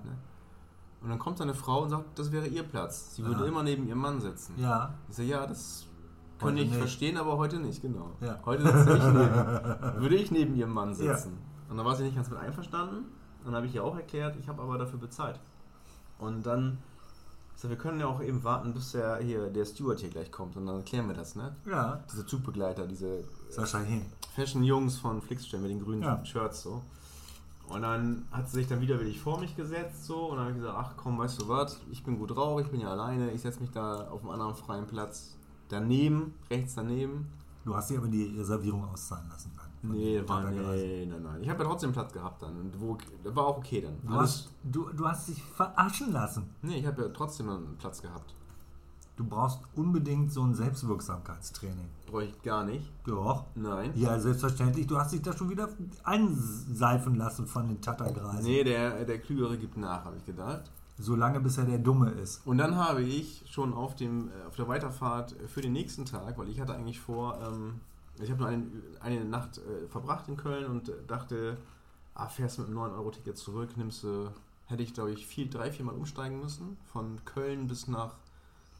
Und dann kommt seine Frau und sagt, das wäre ihr Platz. Sie würde Aha. immer neben ihrem Mann sitzen. Ja. Ich so, ja, das könnte ich nicht. verstehen, aber heute nicht, genau. Ja. Heute sitze ich neben, würde ich neben ihrem Mann Ja. sitzen. Und dann war sie nicht ganz mit einverstanden. Dann habe ich ihr auch erklärt, ich habe aber dafür bezahlt. Und dann, ich so, wir können ja auch eben warten, bis der hier, der Steward hier gleich kommt und dann erklären wir das, ne? Ja. Diese Zugbegleiter, diese Sascha Hin. Fashion-Jungs von Flixstern mit den grünen Ja. Shirts so. Und dann hat sie sich dann widerwillig vor mich gesetzt so und dann habe ich gesagt, ach komm, weißt du was, ich bin gut drauf, ich bin ja alleine, ich setze mich da auf einem anderen freien Platz daneben, rechts daneben. Du hast dir aber die Reservierung auszahlen lassen. Dann. Nee, war, nee, nein, nein. Ich habe ja trotzdem Platz gehabt dann. Und wo, war auch okay dann. Du hast, du, du hast dich verarschen lassen. nee, ich habe ja trotzdem einen Platz gehabt. Du brauchst unbedingt so ein Selbstwirksamkeitstraining. Brauche ich gar nicht. Doch. Nein. Ja, selbstverständlich. Du hast dich da schon wieder einseifen lassen von den Tattergreisen. Nee, der, der Klügere gibt nach, habe ich gedacht. Solange bis er der Dumme ist. Und dann habe ich schon auf, dem, äh, auf der Weiterfahrt für den nächsten Tag, weil ich hatte eigentlich vor, ähm, ich habe nur eine, eine Nacht äh, verbracht in Köln und äh, dachte, ah, fährst mit einem 9-Euro-Ticket zurück, nimmst du, hätte ich glaube ich viel, drei, vier Mal umsteigen müssen, von Köln bis nach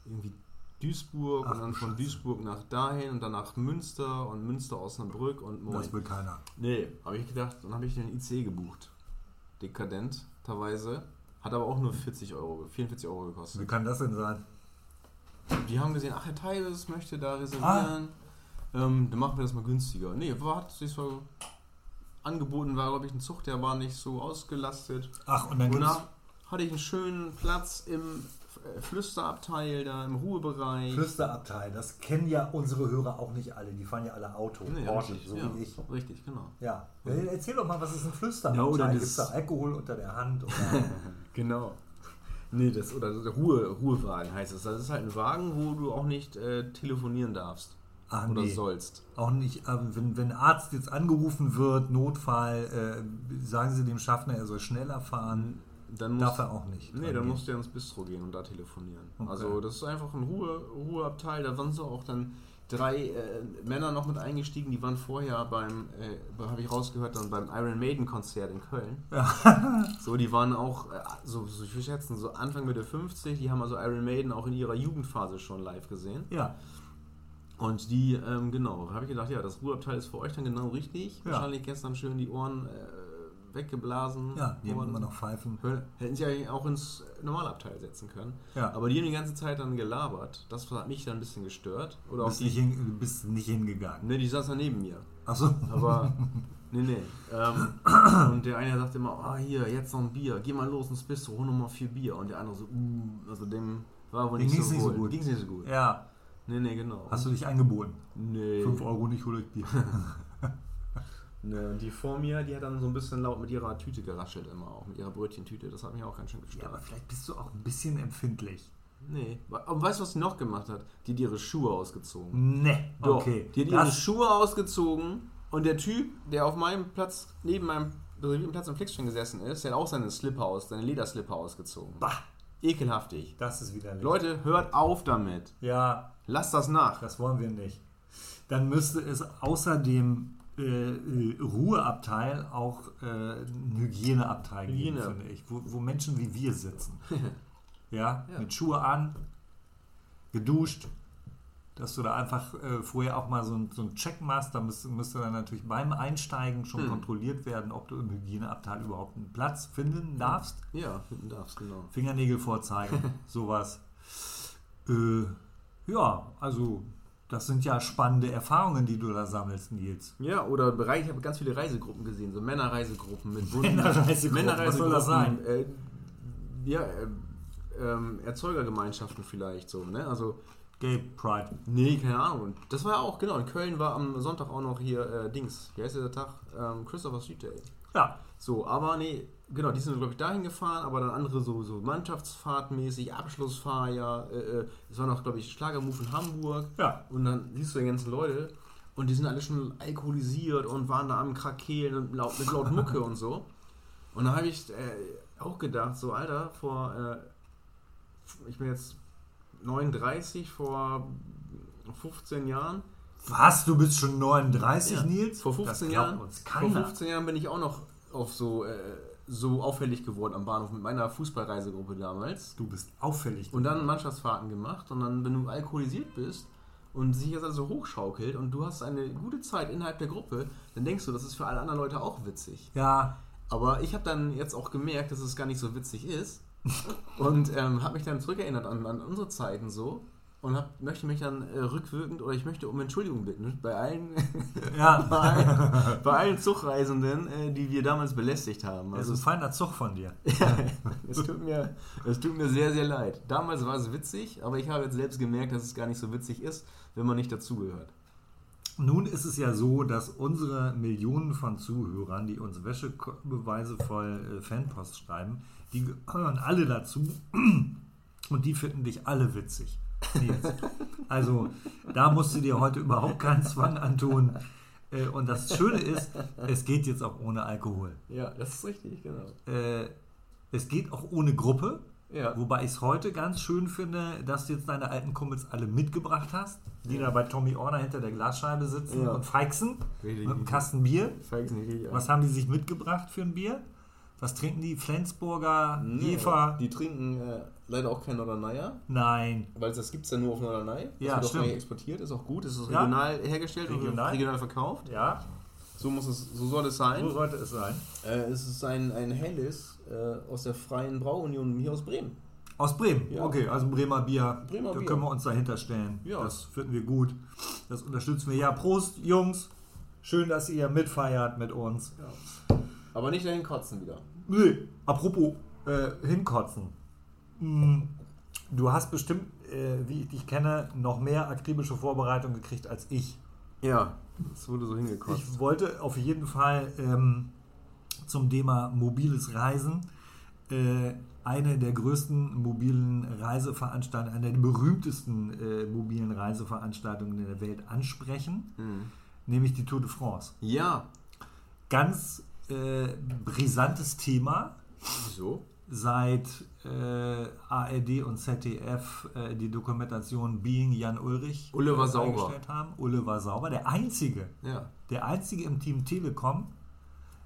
irgendwie Duisburg Ach, und dann von. Duisburg nach dahin und dann nach Münster und Münster Osnabrück und moin. Das will keiner. Nee, habe ich gedacht, dann habe ich den IC gebucht. Dekadenterweise. Hat aber auch nur 40 Euro, 44 Euro gekostet. Wie kann das denn sein? Die haben gesehen, ach, Herr Teibes möchte da Ah. reservieren. Ähm, dann machen wir das mal günstiger. Nee, war, hat sich so angeboten war, glaube ich, ein Zug, der war nicht so ausgelastet. Ach, und dann Und da hatte ich einen schönen Platz im Flüsterabteil, da im Ruhebereich. Flüsterabteil, das kennen ja unsere Hörer auch nicht alle. Die fahren ja alle Auto, Nee, Porsche, richtig, so ja, wie ich. Richtig, genau. Ja. Erzähl doch mal, was ist ein Ja, Flüsterabteil? oder Gibt das- es da Alkohol unter der Hand? Oder? Genau. Nee, das oder der Ruhe, Ruhewagen heißt es. Das ist halt ein Wagen, wo du auch nicht äh, telefonieren darfst. Ah, oder nee. sollst. Auch nicht, äh, wenn, wenn Arzt jetzt angerufen wird, Notfall, äh, sagen Sie dem Schaffner, er soll schneller fahren. Dann musst, Darf er auch nicht. Nee, dann gehen. musst du ja ins Bistro gehen und da telefonieren. Okay. Also das ist einfach ein Ruhe, Ruheabteil. Da waren so auch dann drei äh, Männer noch mit eingestiegen, die waren vorher beim, äh, habe ich rausgehört, dann beim Iron Maiden Konzert in Köln. so, die waren auch, äh, so, so ich will schätzen, so Anfang Mitte 50, die haben also Iron Maiden auch in ihrer Jugendphase schon live gesehen. Ja, Und die, ähm, genau, habe ich gedacht, ja, das Ruheabteil ist für euch dann genau richtig. Ja. Wahrscheinlich gestern schön die Ohren äh, weggeblasen. ja, die haben immer noch Pfeifen. Hätten sie eigentlich auch ins Normalabteil setzen können. Ja. Aber die haben die ganze Zeit dann gelabert. Das hat mich dann ein bisschen gestört. Oder bist die. nicht, hin, du bist nicht hingegangen. Ne, die saß da neben mir. Achso. Aber. nee, nee. Ähm, und der eine sagte immer, ah hier, jetzt noch ein Bier. Geh mal los ins Bistro, hol noch mal vier Bier. Und der andere so, uh, also dem war wohl nicht, so nicht so gut. Ging's nicht so gut. Ja, Nee, nee, genau. hast du dich angeboten? Nee. 5 Euro nicht, hol euch Bier. Ne, und die vor mir, die hat dann so ein bisschen laut mit ihrer Tüte geraschelt immer auch, mit ihrer Brötchentüte. Das hat mich auch ganz schön Ja, gestört. aber vielleicht bist du auch ein bisschen empfindlich. nee. Aber weißt du, was sie noch gemacht hat? Die hat ihre Schuhe ausgezogen. Ne, Doch, okay. Die hat ihre Das, Schuhe ausgezogen und der Typ, der auf meinem Platz, neben meinem reservierten Platz im Flixstream gesessen ist, der hat auch seine Slipper aus, seine Lederslipper ausgezogen. bah, Ekelhaftig. das ist widerlich. Leute, hört auf damit. Ja, Lasst das nach. das wollen wir nicht. Dann müsste es außer dem äh, Ruheabteil auch äh, Hygieneabteil geben, Hygiene. finde ich. Wo, wo Menschen wie wir sitzen. ja, Ja. mit Schuhe an, geduscht. Dass du da einfach äh, vorher auch mal so, ein, so einen Check machst, da müsste, müsste dann natürlich beim Einsteigen schon Hm. kontrolliert werden, ob du im Hygieneabteil überhaupt einen Platz finden darfst. Ja, finden darfst, genau. Fingernägel vorzeigen, sowas. Äh, ja, also das sind ja spannende Erfahrungen, die du da sammelst, Nils. Ja, oder Bereich, ich habe ganz viele Reisegruppen gesehen, so Männerreisegruppen mit bunten- Männerreisegruppen, was soll das sein? Äh, ja, äh, ähm, Erzeugergemeinschaften vielleicht so, ne? Also Gay Pride. Nee, keine Ahnung. Das war ja auch, genau. In Köln war am Sonntag auch noch hier äh, Dings. Wie heißt der Tag? Ähm, Christopher Street Day. Ja, So, aber nee, genau, die sind, glaube ich, dahin gefahren, aber dann andere so, so Mannschaftsfahrtmäßig, Abschlussfeier. Äh, äh, es war noch, glaube ich, Schlagermove in Hamburg. ja. Und dann siehst du die ganzen Leute und die sind alle schon alkoholisiert und waren da am Krakehlen und laut, mit laut Mucke und so. Und da habe ich äh, auch gedacht, so Alter, vor, äh, ich bin jetzt 39, vor 15 Jahren, Was, du bist schon 39, Ja, Nils? vor Das 15 glaubt Jahren, vor keiner. 15 Jahren bin ich auch noch auf so, äh, so auffällig geworden am Bahnhof mit meiner Fußballreisegruppe damals. Du bist auffällig. Und dann Mannschaftsfahrten gemacht und dann, wenn du alkoholisiert bist und sich jetzt also hochschaukelt und du hast eine gute Zeit innerhalb der Gruppe, dann denkst du, das ist für alle anderen Leute auch witzig. Ja, Aber ich habe dann jetzt auch gemerkt, dass es gar nicht so witzig ist und ähm, habe mich dann zurückerinnert an, an unsere Zeiten so und hab, möchte mich dann äh, rückwirkend oder ich möchte um Entschuldigung bitten bei allen, ja. bei allen, bei allen Zugreisenden, äh, die wir damals belästigt haben. Das ist Also ein feiner Zug von dir. es tut, mir, es tut mir sehr, sehr leid. Damals war es witzig, aber ich habe jetzt selbst gemerkt, dass es gar nicht so witzig ist, wenn man nicht dazugehört. Nun ist es ja so, dass unsere Millionen von Zuhörern, die uns Wäschebeweise voll äh, Fanpost schreiben, die gehören alle dazu und die finden dich alle witzig. Nils. Also da musst du dir heute überhaupt keinen Zwang antun. Äh, Und das Schöne ist, es geht jetzt auch ohne Alkohol. Ja, das ist richtig, genau. Äh, Es geht auch ohne Gruppe. Ja. Wobei ich es heute ganz schön finde, dass du jetzt deine alten Kumpels alle mitgebracht hast, die da bei Tommy Orner hinter der Glasscheibe sitzen Ja. und feixen Richtig. mit einem Kasten Bier. Richtig Was haben die sich mitgebracht für ein Bier? Was trinken die? Flensburger, Nee, Jefer? Die trinken äh, leider auch kein Norderneier, Nein. weil das gibt es ja nur auf Norderney. Das Ja, wird auch stimmt. gleich exportiert, ist auch gut, ist auch Ja. regional hergestellt Regional. und regional verkauft. Ja, So muss es, so soll es sein. so sollte es sein. Äh, es ist ein, ein helles äh, aus der Freien Brauunion hier aus Bremen. Aus Bremen. Ja. Okay, also Bremer Bier. Bremer da Bier. können wir uns dahinter stellen. Ja. Das finden wir gut. Das unterstützen wir. Ja, Prost, Jungs. Schön, dass ihr mitfeiert mit uns. Aber nicht dahin kotzen wieder. Nee, apropos äh, hinkotzen. Hm, Du hast bestimmt, äh, wie ich dich kenne, noch mehr akribische Vorbereitung gekriegt als ich. Ja, es wurde so hingekotzt. Ich wollte auf jeden Fall ähm, zum Thema mobiles Reisen äh, eine der größten mobilen Reiseveranstaltungen, eine der berühmtesten äh, mobilen Reiseveranstaltungen in der Welt ansprechen, nämlich die Tour de France. Ja. Ganz äh, brisantes Thema. Wieso? Seit äh, ARD und ZDF äh, die Dokumentation Being Jan Ulrich Ulle war äh, sauber. haben. Ulle war sauber. Der einzige, Ja. der einzige im Team Telekom,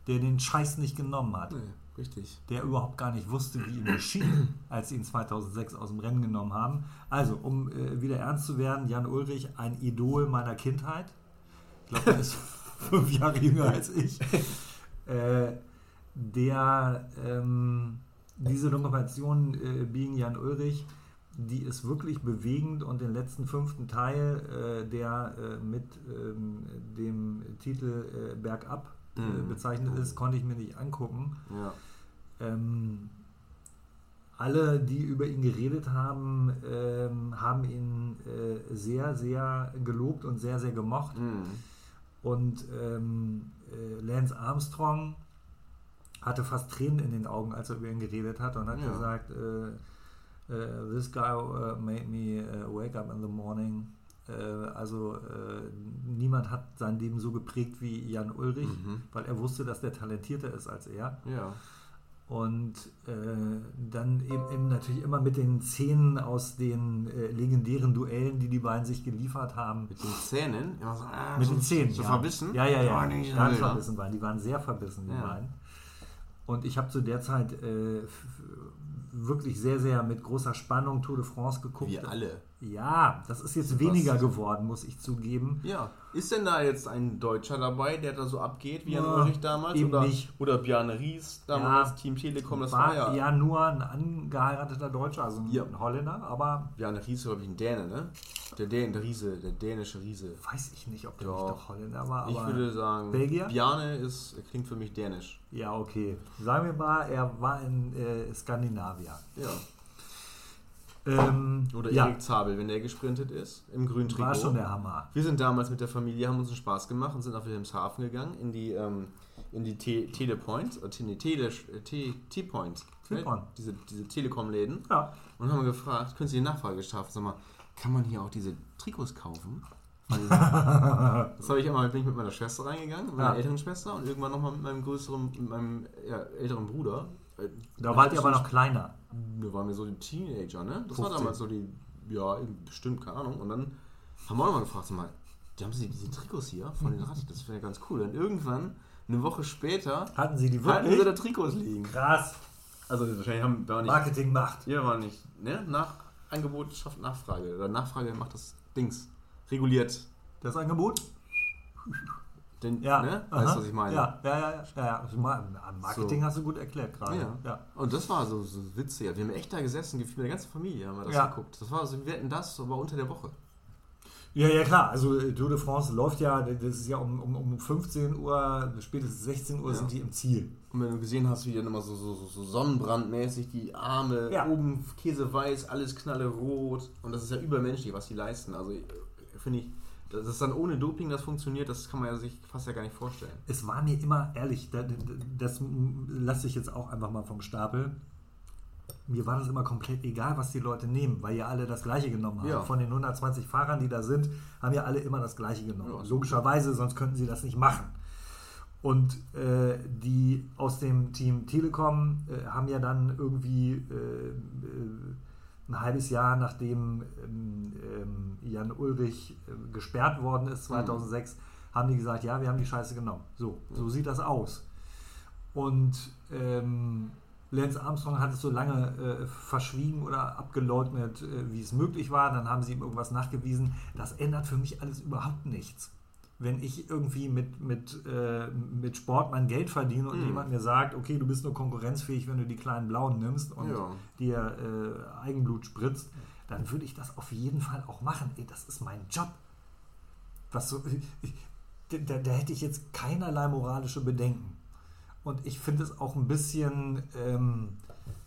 der den Scheiß nicht genommen hat. Nee, richtig. Der überhaupt gar nicht wusste, wie ihm geschieht, als sie ihn 2006 aus dem Rennen genommen haben. Also, um äh, wieder ernst zu werden, Jan Ulrich, ein Idol meiner Kindheit. Ich glaube, er ist fünf Jahre jünger als ich. Äh, der ähm, diese Dokumentation äh, Being Jan Ulrich, die ist wirklich bewegend und den letzten fünften Teil, äh, der äh, mit ähm, dem Titel äh, Bergab äh, Mhm. bezeichnet ist, konnte ich mir nicht angucken. Ja. Ähm, alle, die über ihn geredet haben, ähm, haben ihn äh, sehr, sehr gelobt und sehr, sehr gemocht. Mhm. Und ähm, äh, Lance Armstrong hatte fast Tränen in den Augen, als er über ihn geredet hat und hat Ja. gesagt, äh, äh, this guy uh, made me uh, wake up in the morning. Äh, also äh, niemand hat sein Leben so geprägt wie Jan Ulrich, Mhm. weil er wusste, dass der talentierter ist als er. Ja. Und äh, dann eben, eben natürlich immer mit den Szenen aus den äh, legendären Duellen, die die beiden sich geliefert haben. Mit den Zähnen? Immer so, ah, Mit so, den Zähnen. So ja. verbissen? Ja, ja, ja. Nee, Ganz ja. verbissen waren. Die waren sehr verbissen, die Ja. beiden. Und ich habe zu der Zeit äh, wirklich sehr, sehr mit großer Spannung Tour de France geguckt. Wir alle. Ja, das ist jetzt weniger geworden, muss ich zugeben. Ja. Ist denn da jetzt ein Deutscher dabei, der da so abgeht, wie Jan Ja, Ulrich damals? eben oder, nicht. oder Bjarne Ries damals, Ja. Team Telekom, das war ja. ja nur ein angeheirateter Deutscher, also ein Ja. Holländer, aber Bjarne Ries, glaube ich, ein Däne, ne? Der, Dän, der Riese, der dänische Riese. weiß ich nicht, ob der Doch. nicht doch Holländer war. Ich aber würde sagen, Belgier? Bjarne ist, klingt für mich dänisch. Ja, okay. Sagen wir mal, er war in äh, Skandinavien. Ja. Ähm, Oder ja, Erik Zabel, wenn der gesprintet ist, im grünen Trikot. war schon der Hammer. Wir sind damals mit der Familie, haben uns einen Spaß gemacht und sind nach Wilhelmshaven gegangen, in die, ähm, in die Te Telepoint, äh, nee, Tele, T- T-Point, ne? diese, diese Telekom-Läden Ja. und haben gefragt, können Sie die Nachfrage schaffen, sag mal, kann man hier auch diese Trikots kaufen? Das habe ich einmal, bin ich mit meiner Schwester reingegangen, mit meiner Ja. älteren Schwester und irgendwann nochmal mit meinem größeren, mit meinem ja, älteren Bruder. Da wart ihr aber noch kleiner. da waren wir so die Teenager, ne? Das 15. war damals so die, ja, bestimmt, keine Ahnung. Und dann haben wir auch mal gefragt, sag mal, die haben sie diese Trikots hier von den Rad, das wäre ja ganz cool. Und irgendwann, eine Woche später, Hatten sie die hatten wirklich? sie da Trikots liegen. Krass. Also wahrscheinlich haben wir nicht, Marketing macht. hier war nicht, ne? Nach, Angebot schafft Nachfrage. Oder Nachfrage macht das Dings. Reguliert. Das Angebot? Den, Ja. ne? Weißt du, was ich meine? Ja, ja, ja. ja, ja. Also Ma- Marketing So. hast du gut erklärt gerade. Ja. ja. Und das war so, so witzig. Wir haben echt da gesessen, gefühlt mit der ganzen Familie haben wir das Ja. geguckt. Das war so, wir hätten das, aber unter der Woche. Ja, ja, klar. Also äh, Tour de France läuft ja, das ist ja um, um, um 15 Uhr, spätestens 16 Uhr Ja. sind die im Ziel. Und wenn du gesehen hast, wie dann immer so, so, so, so sonnenbrandmäßig die Arme, Ja. oben käseweiß, alles knallerot. Und das ist ja übermenschlich, was die leisten. Also äh, finde ich, dass es dann ohne Doping das funktioniert, das kann man ja sich fast ja gar nicht vorstellen. Es war mir immer ehrlich, da- da- das lasse ich jetzt auch einfach mal vom Stapel. Mir war das immer komplett egal, was die Leute nehmen, weil ja alle das Gleiche genommen haben. Ja. Von den 120 Fahrern, die da sind, haben ja alle immer das Gleiche genommen. Ja, Logischerweise, sonst könnten sie das nicht machen. Und äh, die aus dem Team Telekom äh, haben ja dann irgendwie äh, äh, ein halbes Jahr nachdem ähm, ähm, Jan Ulrich äh, gesperrt worden ist, 2006, haben die gesagt, ja, wir haben die Scheiße genommen. So, so sieht das aus. Und ähm, Lance Armstrong hat es so lange äh, verschwiegen oder abgeleugnet, äh, wie es möglich war. Dann haben sie ihm irgendwas nachgewiesen. Das ändert für mich alles überhaupt nichts. Wenn ich irgendwie mit, mit, äh, mit Sport mein Geld verdiene und Mhm. jemand mir sagt, okay, du bist nur konkurrenzfähig, wenn du die kleinen Blauen nimmst und Ja. dir äh, Eigenblut spritzt, dann würde ich das auf jeden Fall auch machen. Ey, das ist mein Job. Was so, da, da hätte ich jetzt keinerlei moralische Bedenken. Und ich finde es auch ein bisschen, ähm,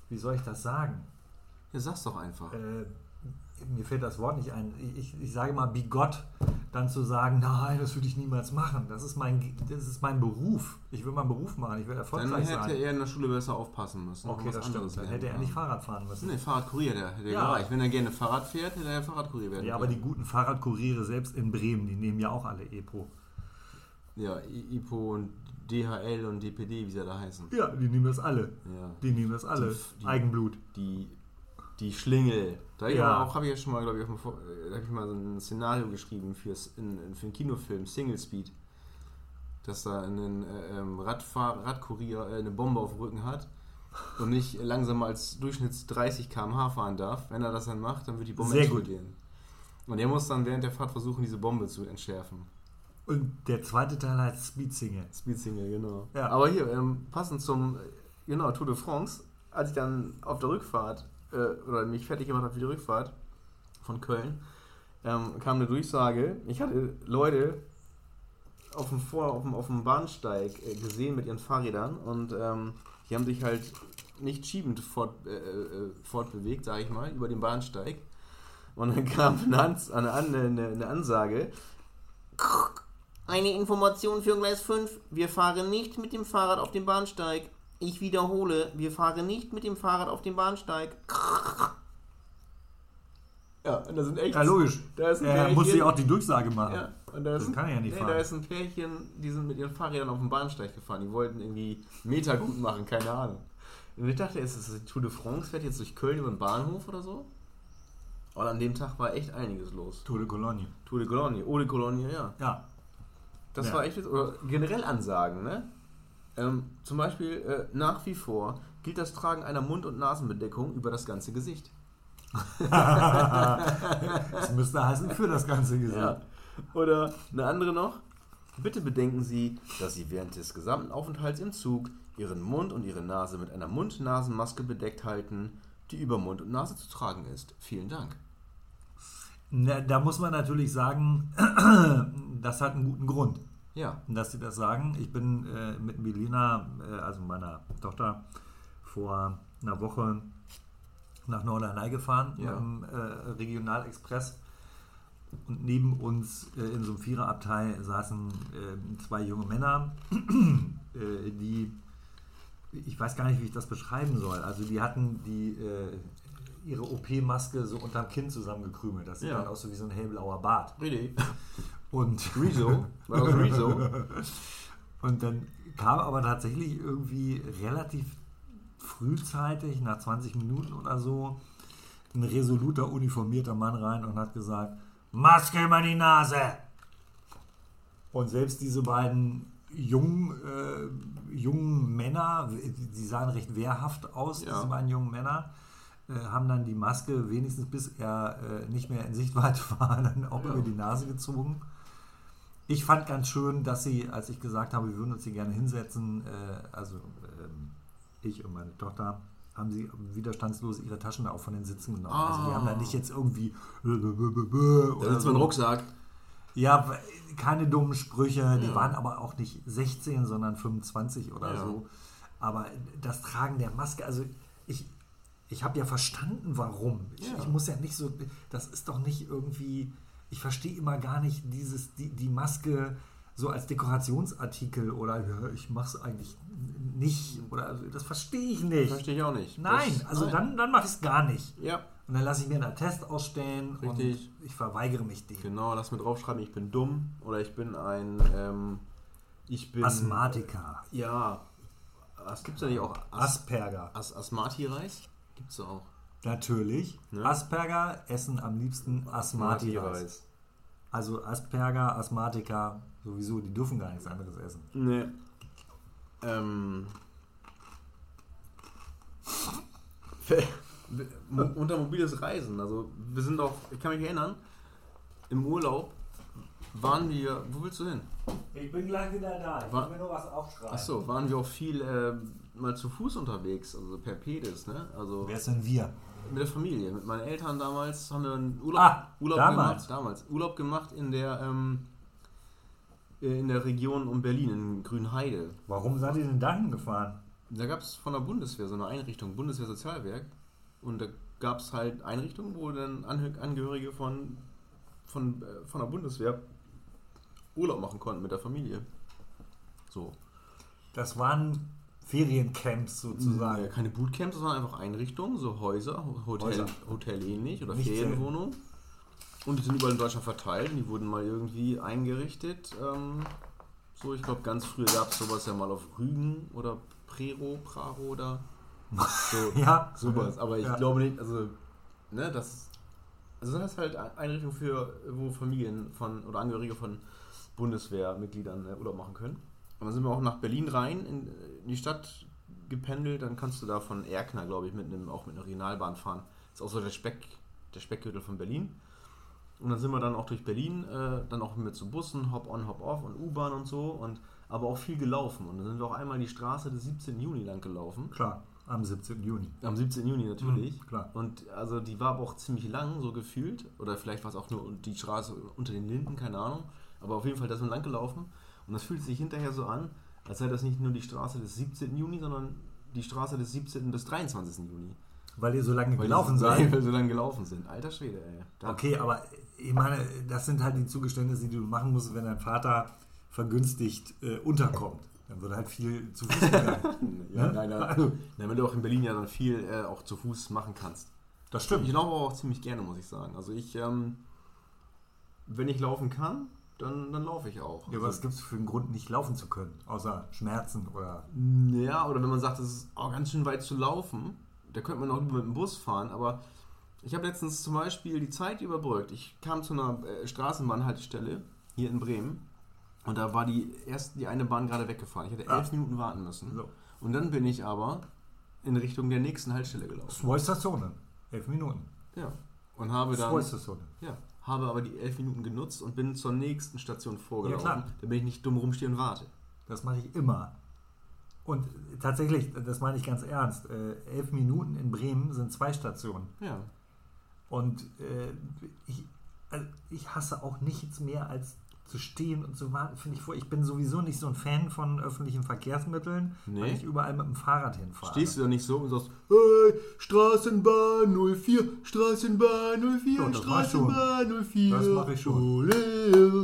wie soll ich das sagen? Ja, sag's doch einfach. Äh, mir fällt das Wort nicht ein. Ich, ich sage mal bigott, dann zu sagen, nein, das würde ich niemals machen. Das ist mein, das ist mein Beruf. Ich will meinen Beruf machen. Ich will Dann erfolgreich hätte sein. er in der Schule besser aufpassen müssen. Okay, das stimmt. Dann hätte er nicht Fahrrad fahren müssen. Nee, Fahrradkurier, der hätte Ja. gereicht. Wenn er gerne Fahrrad fährt, hätte er Fahrradkurier werden Ja, aber die guten Fahrradkuriere selbst in Bremen, die nehmen ja auch alle EPO. Ja, IPO und DHL und DPD, wie sie da heißen. Ja, die nehmen das alle. Ja. Die nehmen das alle. Die- die- Eigenblut. Die, die Schlingel. Da Ja. habe ich ja schon mal, glaube ich, auf äh, da habe ich mal so ein Szenario geschrieben fürs, in, in, für einen Kinofilm, Single Speed. Dass da ein äh, ähm, Radfahr Radkurier äh, eine Bombe auf dem Rücken hat und nicht langsam als Durchschnitts 30 km/h fahren darf. Wenn er das dann macht, dann wird die Bombe Sehr gut. explodieren. Und er muss dann während der Fahrt versuchen, diese Bombe zu entschärfen. Und der zweite Teil heißt Speed Single. Speed Single, genau. Ja. Aber hier, ähm, passend zum äh, genau, Tour de France, als ich dann auf der Rückfahrt äh, oder mich fertig gemacht habe für die Rückfahrt von Köln, ähm, kam eine Durchsage, ich hatte Leute auf dem, Vor auf dem, auf dem Bahnsteig äh, gesehen mit ihren Fahrrädern und ähm, die haben sich halt nicht schiebend fort, äh, äh, fortbewegt, sage ich mal, über den Bahnsteig. Und dann kam eine, Ans eine, eine, eine Ansage, eine Information für Gleis 5. Wir fahren nicht mit dem Fahrrad auf dem Bahnsteig. Ich wiederhole, wir fahren nicht mit dem Fahrrad auf dem Bahnsteig. Ja, und da sind echt. Ja, logisch. Da ist ein Pärchen. muss ja auch die Durchsage machen. Ja, und da ist Das ein, kann er ja nicht nee, fahren. da ist ein Pärchen, die sind mit ihren Fahrrädern auf dem Bahnsteig gefahren. Die wollten irgendwie Meter gut machen, keine Ahnung. Und ich dachte, ist das die Tour de France, fährt jetzt durch Köln über den Bahnhof oder so? Und an dem Tag war echt einiges los. Tour de Cologne. Tour de Cologne, Eau de Cologne, ja. Ja. Das Ja. war echt, oder generell Ansagen, ne? Ähm, zum Beispiel äh, nach wie vor gilt das Tragen einer Mund- und Nasenbedeckung über das ganze Gesicht. Das müsste heißen für das ganze Gesicht. Ja. Oder eine andere noch. Bitte bedenken Sie, dass Sie während des gesamten Aufenthalts im Zug Ihren Mund und Ihre Nase mit einer Mund-Nasen-Maske bedeckt halten, die über Mund und Nase zu tragen ist. Vielen Dank. Na, da muss man natürlich sagen, das hat einen guten Grund, Ja. dass sie das sagen. Ich bin äh, mit Melina, äh, also meiner Tochter, vor einer Woche nach Norderney gefahren Ja. im äh, Regionalexpress. Und neben uns äh, in so einem Viererabteil saßen äh, zwei junge Männer, äh, die, ich weiß gar nicht, wie ich das beschreiben soll. Also die hatten die, ihre OP-Maske so unterm Kinn zusammengekrümelt. Das sieht Ja. dann aus so wie so ein hellblauer Bart. Really? Und, Rezo? War das Rezo? und dann kam aber tatsächlich irgendwie relativ frühzeitig, nach 20 Minuten oder so, ein resoluter, uniformierter Mann rein und hat gesagt, Maske über die Nase! Und selbst diese beiden jungen, äh, jungen Männer, die sahen recht wehrhaft aus, Ja. diese beiden jungen Männer, äh, haben dann die Maske wenigstens bis er äh, nicht mehr in Sichtweite war, dann auch Ja. über die Nase gezogen. Ich fand ganz schön, dass sie, als ich gesagt habe, wir würden uns hier gerne hinsetzen, äh, also ähm, ich und meine Tochter, haben sie widerstandslos ihre Taschen da auch von den Sitzen genommen. Also die haben da nicht jetzt irgendwie Da sitzt mein so. Rucksack. Ja, keine dummen Sprüche, die Ja. waren aber auch nicht 16, sondern 25 oder Ja. so. Aber das Tragen der Maske, also ich, ich habe ja verstanden, warum. Ich, Ja. ich muss ja nicht so, das ist doch nicht irgendwie, ich verstehe immer gar nicht dieses, die, die Maske so als Dekorationsartikel oder ja, ich mache es eigentlich nicht oder also, das verstehe ich nicht. Verstehe ich auch nicht. Nein, Das- also nein. dann, dann mache ich es gar nicht. Ja, Und dann lasse ich mir einen Attest ausstellen Richtig. und ich verweigere mich dem. genau, lass mir draufschreiben, ich bin dumm oder ich bin ein. Ähm, ich bin. Asthmatiker. Ja. Was gibt's da nicht auch? As Asperger. As Asmati-Reis? Gibt's da auch. Natürlich. Ne? Asperger essen am liebsten Asmati-Reis. Also Asperger, Asthmatiker, sowieso, die dürfen gar nichts anderes essen. Nee. Ähm. Unter mobiles Reisen. Also, wir sind auch, ich kann mich erinnern, im Urlaub waren wir. Wo willst du hin? Ich bin gleich wieder da. Ich Wa- will mir nur was aufschreiben. Achso, waren wir auch viel äh, mal zu Fuß unterwegs, also per Pedis, ne? Also Wer sind wir? mit der Familie. Mit meinen Eltern damals haben wir einen Urlaub, Ah, Urlaub damals. gemacht. Damals. Urlaub gemacht in der, ähm, äh, in der Region um Berlin, in Grünheide. Warum seid ihr denn dahin gefahren? Da gab es von der Bundeswehr so eine Einrichtung, Bundeswehr-Sozialwerk. Und da gab es halt Einrichtungen, wo dann Angehörige von, von, äh, von der Bundeswehr Urlaub machen konnten mit der Familie. So. Das waren Feriencamps sozusagen. Ja, keine Bootcamps, sondern einfach Einrichtungen, so Häuser, Hotel, Häuser. Hotel ähnlich oder Nicht Ferienwohnungen. Und die sind überall in Deutschland verteilt und die wurden mal irgendwie eingerichtet. Ähm, so, ich glaube, ganz früher gab es sowas ja mal auf Rügen oder Prero, Praro oder so. Ja, sowas. Aber ich Ja. glaube nicht, also, ne, das. Also das ist halt Einrichtungen für, wo Familien von oder Angehörige von Bundeswehrmitgliedern äh, Urlaub machen können. Und dann sind wir auch nach Berlin rein in, in die Stadt gependelt. Dann kannst du da von Erkner, glaube ich, mit einem, auch mit einer Regionalbahn fahren. ist auch so der Speck, der Speckgürtel von Berlin. Und dann sind wir dann auch durch Berlin, äh, dann auch mit so Bussen, Hop-on, Hop-off und U-Bahn und so. Und aber auch viel gelaufen. Und dann sind wir auch einmal die Straße des 17. Juni lang gelaufen. Klar, am 17. Juni. Am 17. Juni natürlich. Mhm, klar. Und also die war aber auch ziemlich lang, so gefühlt. Oder vielleicht war es auch nur die Straße unter den Linden, keine Ahnung. Aber auf jeden Fall, da sind wir lang gelaufen. Und das fühlt sich hinterher so an, als sei das nicht nur die Straße des 17. Juni, sondern die Straße des 17. bis 23. Juni. Weil ihr so lange Weil gelaufen seid. Weil wir so lange gelaufen sind. Alter Schwede, ey. Da- Okay, aber ich meine, das sind halt die Zugeständnisse, die du machen musst, wenn dein Vater vergünstigt äh, unterkommt. Dann wird halt viel zu Fuß gegangen. Ja, Ne? nein, nein. Also, nein, wenn du auch in Berlin ja dann viel äh, auch zu Fuß machen kannst. das Ich stimmt. laufe auch ziemlich gerne, muss ich sagen. Also ich, ähm, wenn ich laufen kann, dann, dann laufe ich auch. Ja, was gibt es für einen Grund, nicht laufen zu können? Außer Schmerzen oder. Ja, oder wenn man sagt, es ist auch ganz schön weit zu laufen, da könnte man auch lieber mit dem Bus fahren, aber ich habe letztens zum Beispiel die Zeit überbrückt. Ich kam zu einer äh, Straßenbahnhaltestelle hier in Bremen und da war die erste, die eine Bahn gerade weggefahren. Ich hätte Ah. elf Minuten warten müssen. So. Und dann bin ich aber in Richtung der nächsten Haltestelle gelaufen. Zwei Stationen. Elf Minuten. Ja. Und habe dann. Zwei Stationen. Ja, habe aber die elf Minuten genutzt und bin zur nächsten Station vorgelaufen, Ja, damit ich nicht dumm rumstehe und warte. Das mache ich immer. Und tatsächlich, das meine ich ganz ernst, äh, elf Minuten in Bremen sind zwei Stationen. Ja. Und äh, ich, also ich hasse auch nichts mehr als zu stehen und zu warten, finde ich vor. Ich bin sowieso nicht so ein Fan von öffentlichen Verkehrsmitteln, Nee. weil ich überall mit dem Fahrrad hinfahre. Stehst du da nicht so und sagst, hey, Straßenbahn 04, Straßenbahn 04, Ja, das mach ich schon. Straßenbahn 04. Das mach ich schon. Ole,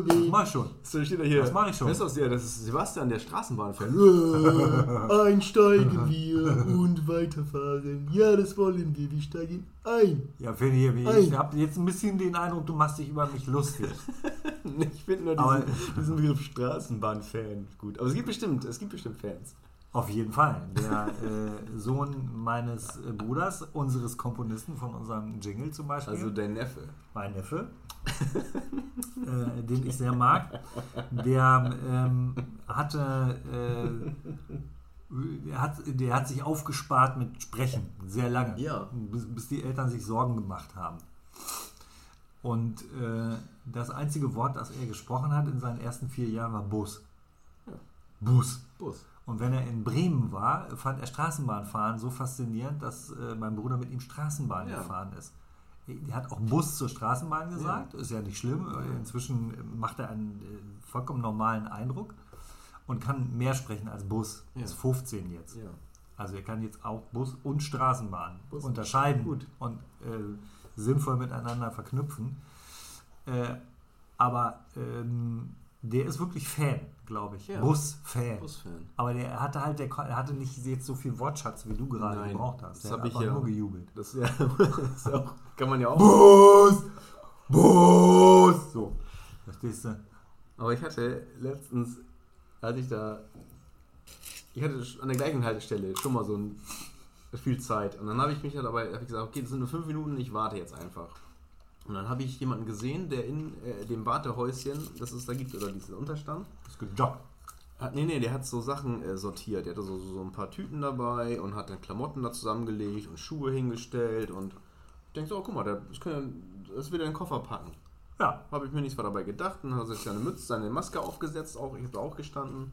Das ole. mach ich schon. So steht er hier. Das mach ich schon. Du, was der, das ist Sebastian, der Straßenbahnfan. Einsteigen wir und weiterfahren. Ja, das wollen wir. Wir steigen ein. Ja, finde ich, ich habe jetzt ein bisschen den Eindruck, du machst dich über mich lustig. Ich finde nur Aber- diesen, diesen Begriff Straßenbahnfan gut. Aber es gibt bestimmt, es gibt bestimmt Fans. Auf jeden Fall. Der äh, Sohn meines äh, Bruders, unseres Komponisten von unserem Jingle zum Beispiel, Also dein Neffe. mein Neffe, äh, den ich sehr mag, der ähm, hatte, äh, der, hat, der hat sich aufgespart mit Sprechen, sehr lange, Ja. bis, bis die Eltern sich Sorgen gemacht haben. Und äh, das einzige Wort, das er gesprochen hat in seinen ersten vier Jahren, war Bus. Ja. Bus. Bus. Und wenn er in Bremen war, fand er Straßenbahnfahren so faszinierend, dass äh, mein Bruder mit ihm Straßenbahn Ja. gefahren ist. Er hat auch Bus zur Straßenbahn gesagt, ist ja nicht schlimm. Inzwischen macht er einen äh, vollkommen normalen Eindruck und kann mehr sprechen als Bus. Ja. Ist 15 jetzt. Ja. Also er kann jetzt auch Bus und Straßenbahn Bus- unterscheiden gut. und äh, sinnvoll miteinander verknüpfen. Äh, aber ähm, der ist wirklich Fan, glaube ich. Ja. Bus-Fan. Busfan. Aber der hatte halt, der, er hatte nicht jetzt so viel Wortschatz, wie du gerade Nein, gebraucht hast. das Der hab hat ich ja. nur gejubelt. Das, ja, das auch, kann man ja auch. Bus! Bus! So, verstehst du? Aber ich hatte letztens, als ich da, ich hatte an der gleichen Haltestelle schon mal so ein, viel Zeit. Und dann habe ich mich halt dabei, ich gesagt, okay, das sind nur fünf Minuten, ich warte jetzt einfach. Und dann habe ich jemanden gesehen, der in äh, dem Wartehäuschen, das es da gibt, oder diesen Unterstand, Das ist gejobbt. hat, nee, nee, der hat so Sachen äh, sortiert. Der hatte so, so ein paar Tüten dabei und hat dann Klamotten da zusammengelegt und Schuhe hingestellt und ich denke so, oh, guck mal, der- das, kann, das will er in den Koffer packen. Ja, Habe ich mir nichts dabei gedacht. Dann hat er sich seine Mütze, seine Maske aufgesetzt. Auch, ich habe da auch gestanden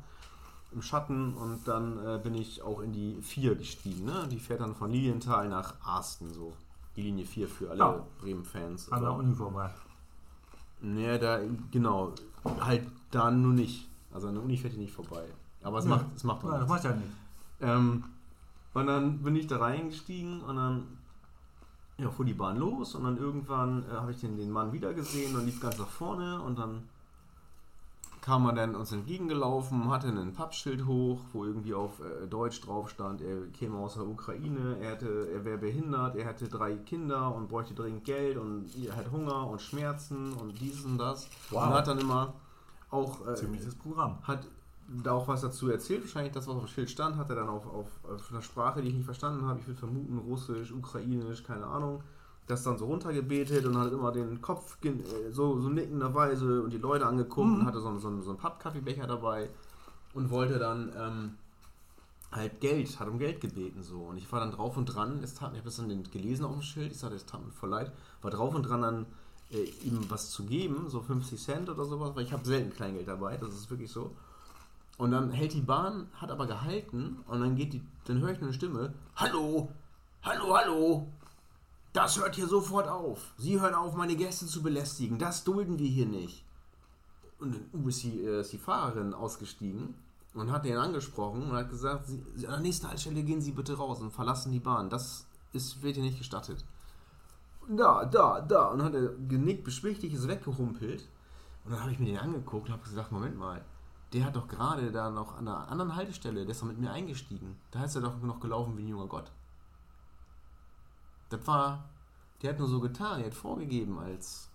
im Schatten. Und dann äh, bin ich auch in die 4 gestiegen. Ne? Die fährt dann von Lilienthal nach Arsten. So. Die Linie 4 für alle Ja. Bremen-Fans. an der Uni vorbei. nee, da, genau. Halt da nur nicht. Also an der Uni fährt die nicht vorbei. Aber es Ja. macht, es macht auch Ja, das macht ja nichts. Ähm, und dann bin ich da reingestiegen und dann ja, fuhr die Bahn los und dann irgendwann äh, habe ich den, den Mann wieder gesehen und lief ganz nach vorne und dann kam er dann uns entgegengelaufen, hatte ein Pappschild hoch, wo irgendwie auf äh, Deutsch drauf stand, er käme aus der Ukraine, er, hätte, er wäre behindert, er hätte drei Kinder und bräuchte dringend Geld und er hat Hunger und Schmerzen und dies und das. Wow. Und hat dann immer auch äh, Ziemliches Programm. hat da auch was dazu erzählt. Wahrscheinlich das, was auf dem Schild stand, hat er dann auf, auf, auf einer Sprache, die ich nicht verstanden habe. Ich würde vermuten, Russisch, Ukrainisch, keine Ahnung. Das dann so runtergebetet und hat immer den Kopf äh, so, so nickenderweise und die Leute angeguckt und hatte so, einen- so, einen- so einen Pappkaffeebecher dabei und wollte dann ähm, halt Geld, hat um Geld gebeten so. Und ich war dann drauf und dran, es tat, ich habe das dann gelesen auf dem Schild, ich sagte, es tat mir voll leid, war drauf und dran dann äh, ihm was zu geben, so 50 Cent oder sowas, weil ich habe selten Kleingeld dabei, das ist wirklich so. Und dann hält die Bahn, hat aber gehalten und dann geht die, dann höre ich eine Stimme. Hallo, hallo, hallo. Das hört hier sofort auf. Sie hören auf, meine Gäste zu belästigen. Das dulden wir hier nicht. Und dann uh, ist, die, äh, ist die Fahrerin ausgestiegen und hat den angesprochen und hat gesagt, Sie, an der nächsten Haltestelle gehen Sie bitte raus und verlassen die Bahn. Das ist, wird hier nicht gestattet. Da, da, da. Und dann hat er genickt, beschwichtigt, ist weggehumpelt. Und dann habe ich mir den angeguckt und habe gesagt, Moment mal, der hat doch gerade da noch an einer anderen Haltestelle, der ist doch mit mir eingestiegen. Da ist er doch noch gelaufen wie ein junger Gott. Das war, der hat nur so getan, er hat vorgegeben, als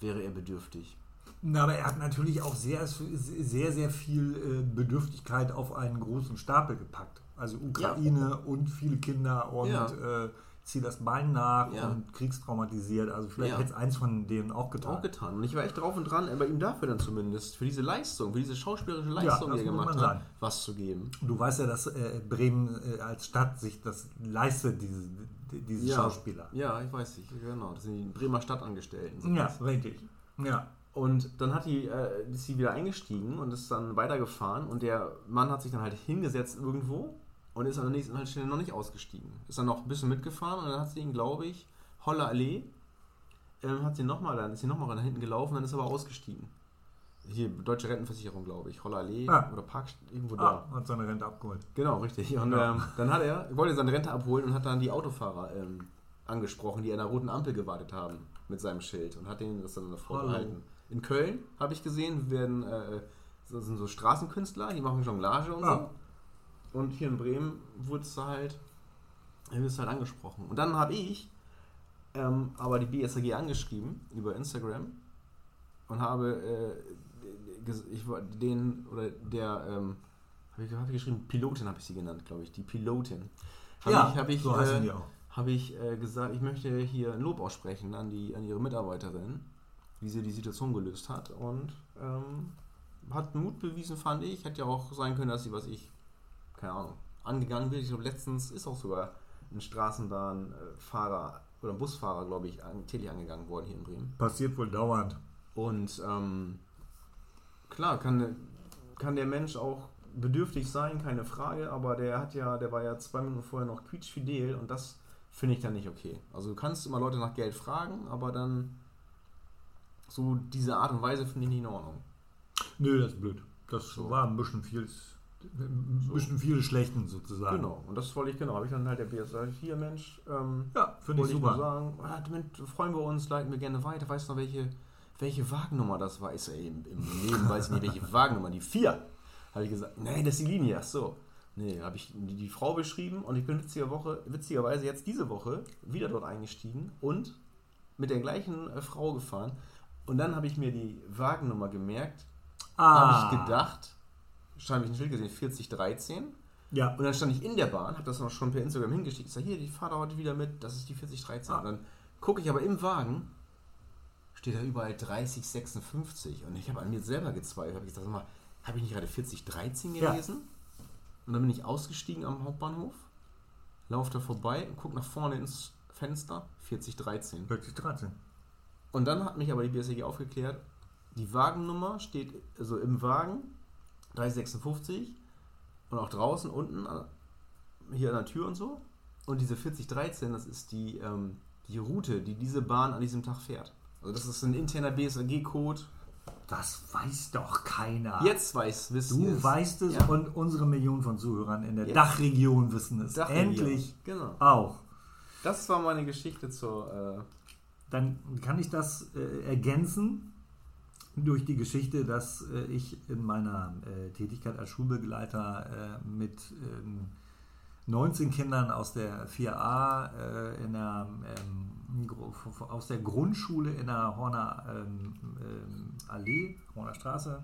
wäre er bedürftig. Na, aber er hat natürlich auch sehr, sehr, sehr viel äh, Bedürftigkeit auf einen großen Stapel gepackt. Also Ukraine und viele Kinder und Ja. äh, zieh das Bein nach Ja. und kriegstraumatisiert. Also vielleicht Ja. hätte es eins von denen auch getan. Auch getan. Und ich war echt drauf und dran, bei ihm dafür dann zumindest, für diese Leistung, für diese schauspielerische Leistung, das die er gemacht hat, sagen. was zu geben. Du weißt ja, dass äh, Bremen äh, als Stadt sich das leistet, diese, die- diese Ja. Schauspieler. Ja, ich weiß nicht, genau. Das sind die Bremer Stadtangestellten. Ja, das. richtig. Ja. Und dann hat die, äh, ist sie wieder eingestiegen und ist dann weitergefahren und der Mann hat sich dann halt hingesetzt irgendwo und ist an der nächsten Haltestelle noch nicht ausgestiegen. Ist dann noch ein bisschen mitgefahren und dann hat sie ihn, glaube ich, Holler Allee, ähm, hat sie nochmal, dann ist sie nochmal nach hinten gelaufen, dann ist er aber ausgestiegen. Hier, Deutsche Rentenversicherung, glaube ich, Holler Allee Ah. oder Park, irgendwo da. Ah, hat seine Rente abgeholt. Genau, richtig. Und Ja. ähm, dann hat er, wollte seine Rente abholen und hat dann die Autofahrer ähm, angesprochen, die an der roten Ampel gewartet haben mit seinem Schild und hat denen das dann davor Hallo. gehalten. In Köln habe ich gesehen, werden äh, so, sind so Straßenkünstler, die machen Jonglage und Ah. so. Und hier in Bremen wurde es halt, halt angesprochen. Und dann habe ich ähm, aber die BSAG angeschrieben über Instagram und habe äh, ich war den oder der ähm, habe ich, hab ich geschrieben Pilotin habe ich sie genannt glaube ich die Pilotin. Habe ja, ich, hab ich, so äh, habe ich äh, gesagt ich möchte hier ein Lob aussprechen an die an ihre Mitarbeiterin wie sie die Situation gelöst hat. Und ähm, hat Mut bewiesen fand ich. Hätte ja auch sein können dass sie was ich keine Ahnung angegangen wird ich glaube letztens ist auch sogar ein Straßenbahnfahrer oder ein Busfahrer glaube ich an, täglich angegangen worden hier in Bremen Passiert wohl dauernd. und ähm, klar, kann, kann der Mensch auch bedürftig sein, keine Frage, aber der hat ja, der war ja zwei Minuten vorher noch quietschfidel und das finde ich dann nicht okay. Also du kannst immer Leute nach Geld fragen, aber dann so diese Art und Weise finde ich nicht in Ordnung. Nö, das ist blöd. Das So. war ein bisschen viel, ein bisschen viele Schlechten sozusagen. Genau, und das wollte ich genau. Habe ich dann halt der BSA hier, Mensch, ähm, Ja, finde ich super. sagen, ah, damit freuen wir uns, leiten wir gerne weiter. Weißt du noch, welche, welche Wagennummer das war? Ist ja eben im Leben, weiß ich nicht, welche Wagennummer, die vier. Habe ich gesagt, nein, das ist die Linie, ach so. Nee, habe ich die, die Frau beschrieben und ich bin witziger Woche, witzigerweise jetzt diese Woche wieder dort eingestiegen und mit der gleichen äh, Frau gefahren. Und dann habe ich mir die Wagennummer gemerkt, Ah, habe ich gedacht, habe ich ein Schild gesehen, 4013. Ja, Und dann stand ich in der Bahn, habe das noch schon per Instagram hingeschickt. Ich sage, hier, die fahrt heute wieder mit, das ist die 4013. Ah. Und dann gucke ich aber im Wagen, steht da überall 3056. Und ich habe an mir selber gezweifelt. Habe ich gesagt, sag mal, habe ich nicht gerade 4013 Ja. gelesen? Und dann bin ich ausgestiegen am Hauptbahnhof, laufe da vorbei und gucke nach vorne ins Fenster, 4013. wirklich 13. Und dann hat mich aber die BSG aufgeklärt, die Wagennummer steht also im Wagen 356 und auch draußen unten hier an der Tür und so. Und diese 4013, das ist die, ähm, die Route, die diese Bahn an diesem Tag fährt. Also das ist ein interner BSAG-Code. Das weiß doch keiner. Jetzt weiß, wisst du es. weißt es Ja. und unsere Millionen von Zuhörern in der Ja. Dachregion wissen es. Dachregion. Endlich Genau. auch. Das war meine Geschichte zur. Äh, Dann kann ich das äh, ergänzen durch die Geschichte, dass äh, ich in meiner äh, Tätigkeit als Schulbegleiter äh, mit ähm, 19 Kindern aus der 4a äh, in der, ähm, aus der Grundschule in der Horner ähm, ähm, Allee, Horner Straße,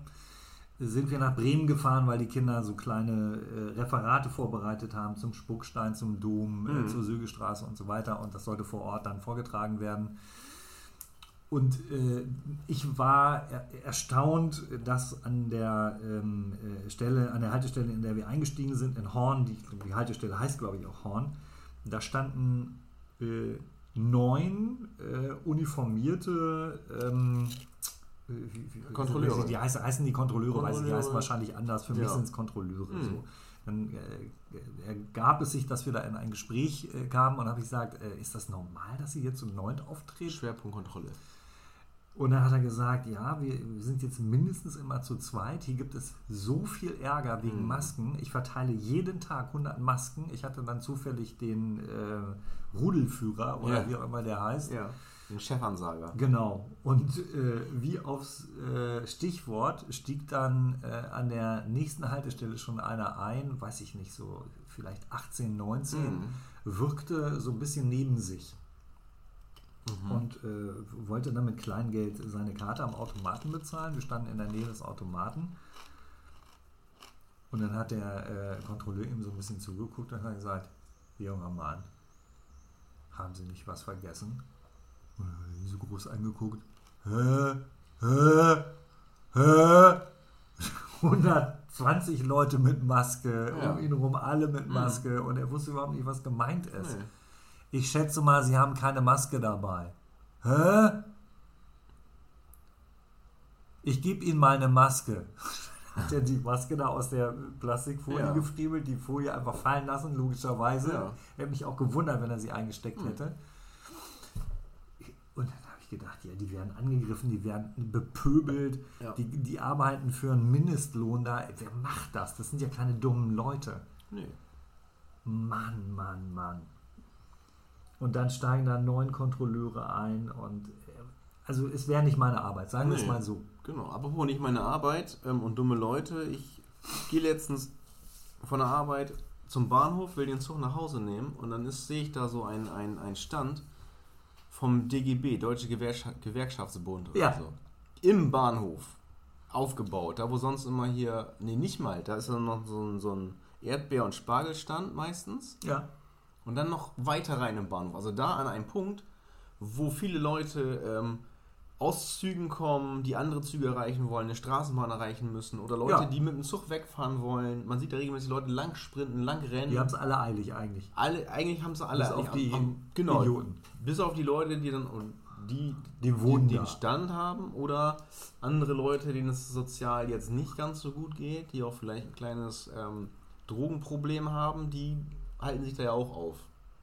sind wir nach Bremen gefahren, weil die Kinder so kleine äh, Referate vorbereitet haben zum Spuckstein, zum Dom, äh, Mhm. zur Sögestraße und so weiter. Und das sollte vor Ort dann vorgetragen werden. Und äh, ich war er erstaunt, dass an der ähm, äh, Stelle, an der Haltestelle, in der wir eingestiegen sind, in Horn, die, die Haltestelle heißt glaube ich auch Horn, da standen äh, neun äh, uniformierte ähm, äh, wie- wie- Kontrolleure. Die heißen, heißen die Kontrolleure, weiß ich, die Kontrolleure. heißen wahrscheinlich anders. Für mich Ja. sind es Kontrolleure. Mhm. So. Dann äh, ergab es sich, dass wir da in ein Gespräch äh, kamen und habe ich gesagt, äh, ist das normal, dass Sie jetzt um neun auftreten? Schwerpunktkontrolle. Und dann hat er gesagt, ja, wir sind jetzt mindestens immer zu zweit. Hier gibt es so viel Ärger wegen Mhm. Masken. Ich verteile jeden Tag 100 Masken. Ich hatte dann zufällig den äh, Rudelführer oder Ja. wie auch immer der heißt. Ja. Den Chefansager. Genau. Und äh, wie aufs äh, Stichwort stieg dann äh, an der nächsten Haltestelle schon einer ein, weiß ich nicht, so vielleicht 18, 19, Mhm. wirkte so ein bisschen neben sich Mhm. und äh, wollte dann mit Kleingeld seine Karte am Automaten bezahlen. Wir standen in der Nähe des Automaten. Und dann hat der äh, Kontrolleur ihm so ein bisschen zugeguckt und hat gesagt, junger Mann, haben Sie nicht was vergessen? Und dann hat er ihn so groß angeguckt. Hä? Hä? Hä? 120 Leute mit Maske, Ja. um ihn rum alle mit Mhm. Maske und er wusste überhaupt nicht, was gemeint ist. Nee. Ich schätze mal, Sie haben keine Maske dabei. Hä? Ich gebe Ihnen mal eine Maske. Hat er die Maske da aus der Plastikfolie Ja. gefriemelt, die Folie einfach fallen lassen, logischerweise. Ja. Hätte mich auch gewundert, wenn er sie eingesteckt Hm. hätte. Und dann habe ich gedacht, ja, die werden angegriffen, die werden bepöbelt, Ja. die, die arbeiten für einen Mindestlohn da. Wer macht das? Das sind ja keine dummen Leute. Nee. Mann, Mann, Mann. Und dann steigen da neun Kontrolleure ein und äh, also es wäre nicht meine Arbeit, sagen wir es Nee. mal so. Genau, apropos nicht meine Arbeit ähm, und dumme Leute. Ich gehe letztens von der Arbeit zum Bahnhof, will den Zug nach Hause nehmen und dann sehe ich da so einen ein Stand vom DGB, Deutsche Gewerkscha Gewerkschaftsbund oder Ja. so. Im Bahnhof aufgebaut. Da wo sonst immer hier, nee, nicht mal, da ist dann noch so ein, so ein Erdbeer- und Spargelstand meistens. Ja. Und dann noch weiter rein im Bahnhof. Also da an einem Punkt, wo viele Leute ähm, aus Zügen kommen, die andere Züge erreichen wollen, eine Straßenbahn erreichen müssen oder Leute, Ja. die mit dem Zug wegfahren wollen. Man sieht da regelmäßig Leute lang sprinten, lang rennen. Die haben es alle eilig eigentlich. alle, eigentlich haben sie alle Bis auf die am- genau, Idioten. Bis auf die Leute, die dann die, Die wohnen da. den Stand haben oder andere Leute, denen es sozial jetzt nicht ganz so gut geht, die auch vielleicht ein kleines ähm, Drogenproblem haben, die halten sich da ja auch auf.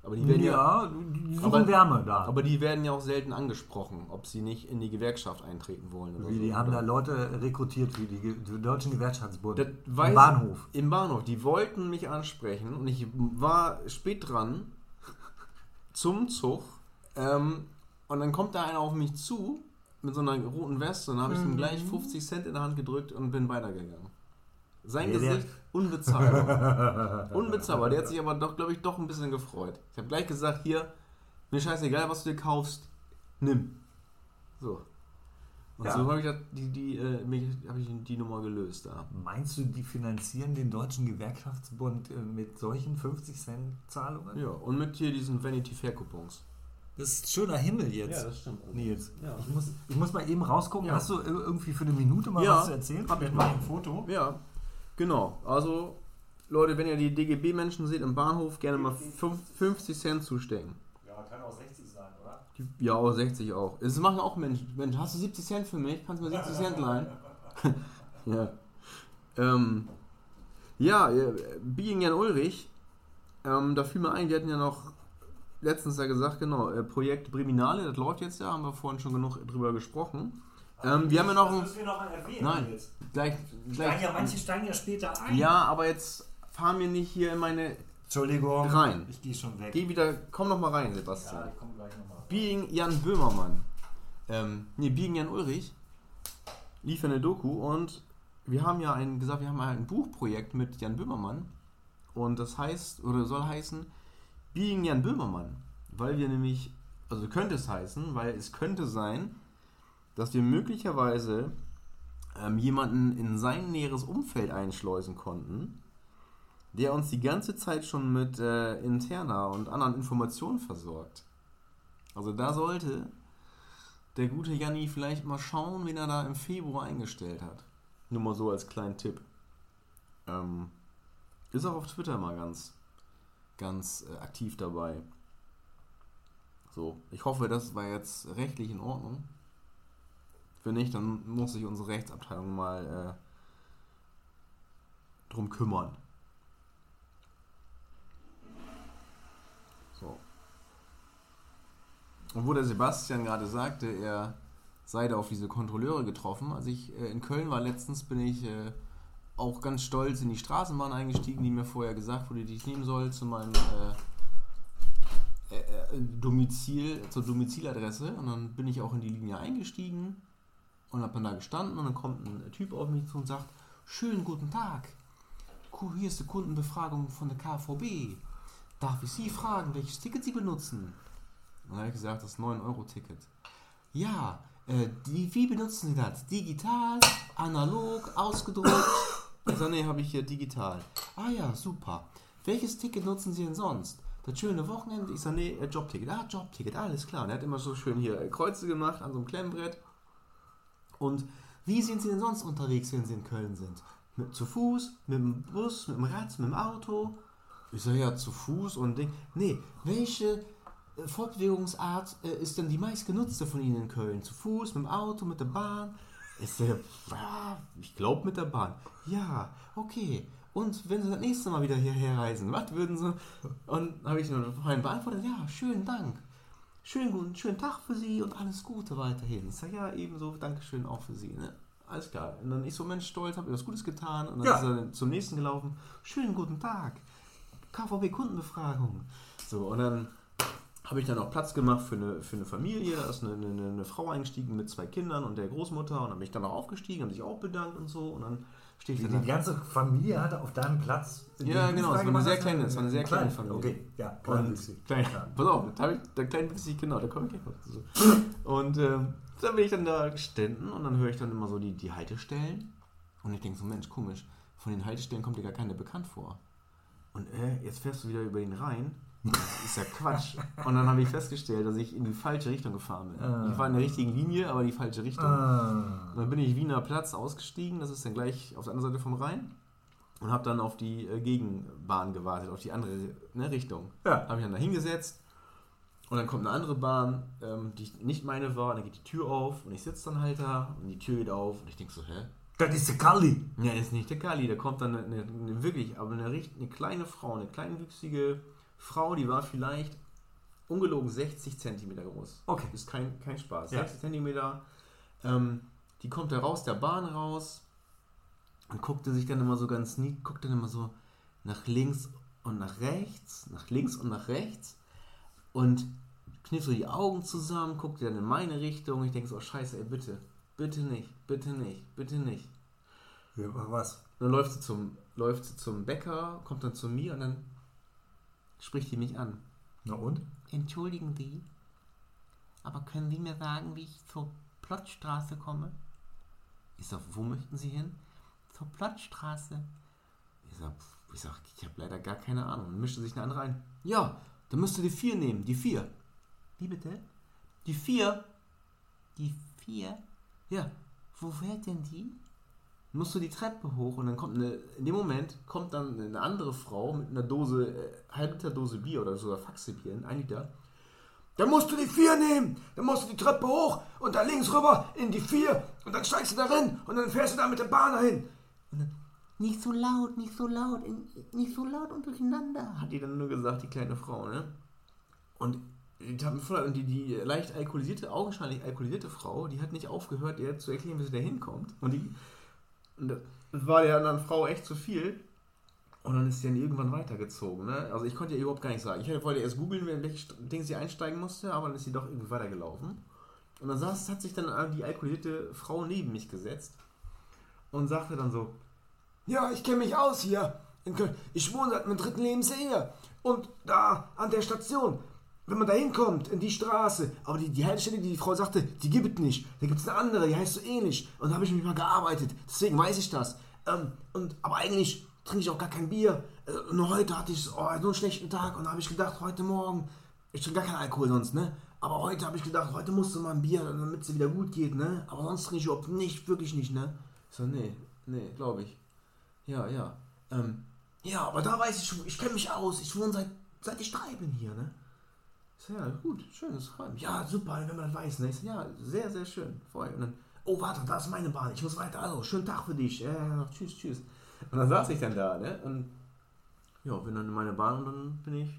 Aber die werden ja, ja, die suchen Aber- Wärme da. aber die werden ja auch selten angesprochen, ob sie nicht in die Gewerkschaft eintreten wollen. Oder Wie, so. die haben da Oder- Leute rekrutiert für die, den Deutschen Gewerkschaftsbund. Das Im Bahnhof. Im Bahnhof. Die wollten mich ansprechen und ich war spät dran zum Zug. Ähm, und dann kommt da einer auf mich zu mit so einer roten Weste und dann habe ich ihm gleich 50 Cent in der Hand gedrückt und bin weitergegangen. Sein der- Gesicht unbezahlbar. unbezahlbar. Der hat sich aber doch, glaube ich, doch ein bisschen gefreut. Ich habe gleich gesagt, hier, mir scheißegal, was du dir kaufst, nimm. So. Und Ja. so habe ich das- die, die, äh, hab ich die Nummer gelöst da. Meinst du, die finanzieren den Deutschen Gewerkschaftsbund äh, mit solchen 50 Cent Zahlungen? Ja, und mit hier diesen Vanity Fair Coupons. Das ist schöner Himmel jetzt. das stimmt. Nils, Ja. ich, muss, ich muss mal eben rausgucken. Ja. Hast du ir- irgendwie für eine Minute mal Ja, was zu erzählen? hab ich mal. meinem Foto. Ja, genau. Also, Leute, wenn ihr die DGB-Menschen seht im Bahnhof, gerne mal fünf- 50 Cent zustecken. Ja, kann auch 60 sein, oder? Ja, auch 60 auch. Es machen auch Menschen. Mensch, hast du 70 Cent für mich? Kannst du mir 70 Cent leihen? ja. Ähm, ja, äh, Being Jan Ulrich, ähm, da fiel mir ein, die hatten ja noch letztens ja gesagt, genau, äh, Projekt Breminale, das läuft jetzt ja, haben wir vorhin schon genug drüber gesprochen. Ähm, wir haben ja noch ein. müssen wir noch mal erwähnen Nein, jetzt. gleich. Steigen gleich ja, manche steigen ja später ein. ja, aber jetzt fahren wir nicht hier in meine. Entschuldigung. Rein. Ich gehe schon weg. Geh wieder. Komm noch mal rein, ja, Sebastian. ich komme gleich nochmal. Being Jan Böhmermann. Ähm, nee, Being Jan Ulrich lief eine Doku und wir haben ja ein, gesagt, wir haben ein Buchprojekt mit Jan Böhmermann und das heißt, oder soll heißen, Being Jan Böhmermann. Weil wir nämlich, also könnte es heißen, weil es könnte sein, dass wir möglicherweise ähm, jemanden in sein näheres Umfeld einschleusen konnten, der uns die ganze Zeit schon mit äh, interner und anderen Informationen versorgt. Also da sollte der gute Janni vielleicht mal schauen, wen er da im Februar eingestellt hat. Nur mal so als kleinen Tipp. Ähm, ist auch auf Twitter mal ganz, ganz äh, aktiv dabei. So, ich hoffe, das war jetzt rechtlich in Ordnung. Wenn nicht, dann muss sich unsere Rechtsabteilung mal äh, drum kümmern. So. Und wo der Sebastian gerade sagte, er sei da auf diese Kontrolleure getroffen. Als ich äh, in Köln war letztens, bin ich äh, auch ganz stolz in die Straßenbahn eingestiegen, die mir vorher gesagt wurde, die ich nehmen soll zu meinem äh, äh, äh, Domizil, zur Domiziladresse. Und dann bin ich auch in die Linie eingestiegen und habe dann da gestanden und dann kommt ein Typ auf mich zu und sagt, schönen guten Tag. Hier ist die Kundenbefragung von der KVB. Darf ich Sie fragen, welches Ticket Sie benutzen? Und dann habe ich gesagt, das 9-Euro-Ticket. Ja, äh, die, wie benutzen Sie das? Digital, analog, ausgedruckt? Ich sage, nee, habe ich hier digital. Ah ja, super. Welches Ticket nutzen Sie denn sonst? Das schöne Wochenende? Ich sage, nee, äh, Jobticket. Ah, Jobticket, alles klar. Und er hat immer so schön hier äh, Kreuze gemacht an so einem Klemmbrett. Und wie sind Sie denn sonst unterwegs, wenn Sie in Köln sind? Mit, zu Fuß, mit dem Bus, mit dem Rad, mit dem Auto? Ich sage, ja, zu Fuß und Ding. Nee, welche äh, Fortbewegungsart äh, ist denn die meistgenutzte von Ihnen in Köln? Zu Fuß, mit dem Auto, mit der Bahn? Sage, ja, ich glaube mit der Bahn. Ja, okay. Und wenn Sie das nächste Mal wieder hierher reisen, was würden Sie? Und habe ich dann vorhin beantwortet, ja, schönen Dank. Schönen guten, schönen Tag für Sie und alles Gute weiterhin. Ich sage, ja, ebenso, Dankeschön auch für Sie. Ne? Alles klar. Und dann ich so, Mensch, stolz, habe ich was Gutes getan. Und dann Ja. ist er zum nächsten gelaufen. Schönen guten Tag. KVB Kundenbefragung. So, und dann habe ich dann auch Platz gemacht für eine, für eine Familie. Da ist eine, eine, eine Frau eingestiegen mit zwei Kindern und der Großmutter. Und dann bin ich dann auch aufgestiegen, haben sich auch bedankt und so. Und dann stehe ich Die, die da. ganze Familie hatte auf deinem Platz. in Ja, genau, es war eine sehr kleine- es war eine sehr klein. kleine Familie. Okay, ja, Und kleinwüchsig. klein, pass auf, da habe ich der kleine Wüchsig, genau, da komme ich gleich noch zu. Und ähm, dann bin ich dann da gestanden und dann höre ich dann immer so die, die Haltestellen. Und ich denke so, Mensch, komisch, von den Haltestellen kommt dir gar keiner bekannt vor. Und äh, jetzt fährst du wieder über ihn rein. Das ist ja Quatsch. Und dann habe ich festgestellt, dass ich in die falsche Richtung gefahren bin. Ah. Ich war in der richtigen Linie, aber die falsche Richtung. Ah. Und dann bin ich Wiener Platz ausgestiegen, das ist dann gleich auf der anderen Seite vom Rhein. Und habe dann auf die äh, Gegenbahn gewartet, auf die andere ne, Richtung. Ja. Habe mich dann da hingesetzt und dann kommt eine andere Bahn, ähm, die nicht meine war, und dann geht die Tür auf und ich sitze dann halt da und die Tür geht auf und ich denke so, hä? Das ist der Kalli. Ja, ist nicht der Kali, da kommt dann eine, eine, eine wirklich, aber eine, eine kleine Frau, eine kleinwüchsige Frau, die war vielleicht ungelogen 60 Zentimeter groß. Okay. Ist kein, kein Spaß. Ja. 60 Zentimeter. Ähm, die kommt da raus der Bahn raus und guckte sich dann immer so ganz nie, guckt dann immer so nach links und nach rechts, nach links und nach rechts und kniff so die Augen zusammen, guckte dann in meine Richtung. Ich denke so, oh, scheiße, ey, bitte, bitte nicht, bitte nicht, bitte nicht. Ja, was? Dann läuft sie zum, läuft sie zum Bäcker, kommt dann zu mir und dann spricht die mich an. Na und? Entschuldigen Sie, aber können Sie mir sagen, wie ich zur Plotzstraße komme? Ich sag, wo möchten Sie hin? Zur Plotzstraße. Ich sag, ich, sag, ich habe leider gar keine Ahnung. Dann mischte sich eine andere ein. Ja, dann müsst ihr die vier nehmen, die vier. Wie bitte? Die vier? Die vier? Ja, Wo fährt denn die? Musst du die Treppe hoch und dann kommt eine, in dem Moment kommt dann eine andere Frau mit einer Dose, äh, halb Liter Dose Bier oder sogar Faxebier, ein Liter. Dann musst du die vier nehmen, dann musst du die Treppe hoch und dann links rüber in die vier und dann steigst du da rein und dann fährst du da mit der Bahn dahin. Nicht so laut, nicht so laut, nicht so laut und durcheinander. Hat die dann nur gesagt, die kleine Frau, ne? Und Die, die, die leicht alkoholisierte, augenscheinlich alkoholisierte Frau, die hat nicht aufgehört, ihr zu erklären, wie sie da hinkommt. Und die und das war der anderen Frau echt zu viel. Und dann ist sie dann irgendwann weitergezogen. Ne? Also ich konnte ihr überhaupt gar nicht sagen. Ich wollte erst googeln, in welches Ding sie einsteigen musste, aber dann ist sie doch irgendwie weitergelaufen. Und dann saß, hat sich dann die alkoholisierte Frau neben mich gesetzt und sagte dann so, Ja, ich kenne mich aus hier in Köln. Ich wohne seit meinem dritten Lebensjahr hier. Und da an der Station, wenn man da hinkommt, in die Straße, aber die, die Haltestelle, die die Frau sagte, die gibt es nicht. Da gibt es eine andere, die heißt so ähnlich. Und da habe ich mich mal gearbeitet. Deswegen weiß ich das. Ähm, und, aber eigentlich trinke ich auch gar kein Bier. Äh, nur heute hatte ich oh, so einen schlechten Tag und da habe ich gedacht, heute Morgen, ich trinke gar keinen Alkohol sonst, ne? Aber heute habe ich gedacht, heute musst du mal ein Bier, damit es dir wieder gut geht, ne? Aber sonst trinke ich überhaupt nicht, wirklich nicht, ne? Ich so, nee, nee, glaube ich. Ja, ja. Ähm, ja, aber da weiß ich ich kenne mich aus. Ich wohne seit, seit ich drei bin hier, ne? Ja, gut, schön, das freut mich. Ja, super, wenn man das weiß, ne? Ja, sehr, sehr schön. Und dann, oh, warte, da ist meine Bahn. Ich muss weiter. Also, schönen Tag für dich. Ja, tschüss, tschüss. Und dann saß ich dann da, ne? Und ja, bin dann in meine Bahn und dann bin ich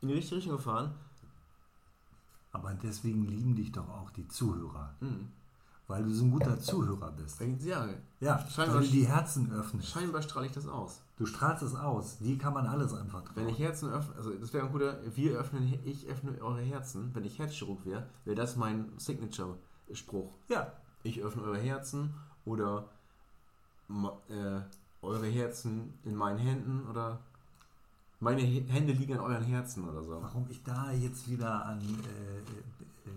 in die richtige Richtung gefahren. Aber deswegen lieben dich doch auch die Zuhörer. Hm. Weil du so ein guter Zuhörer bist. Ja, Ja, Scheinbar- weil du die Herzen öffnest. scheinbar strahle ich das aus. Du strahlst es aus. Die kann man alles anvertrauen. Wenn ich Herzen öffne, also das wäre ein guter, wir öffnen, ich öffne eure Herzen. Wenn ich Herzchirurg wäre, wäre das mein Signature-Spruch. ja, Ich öffne eure Herzen oder äh, eure Herzen in meinen Händen oder meine Hände liegen an euren Herzen oder so. warum ich da jetzt wieder an äh, äh, äh,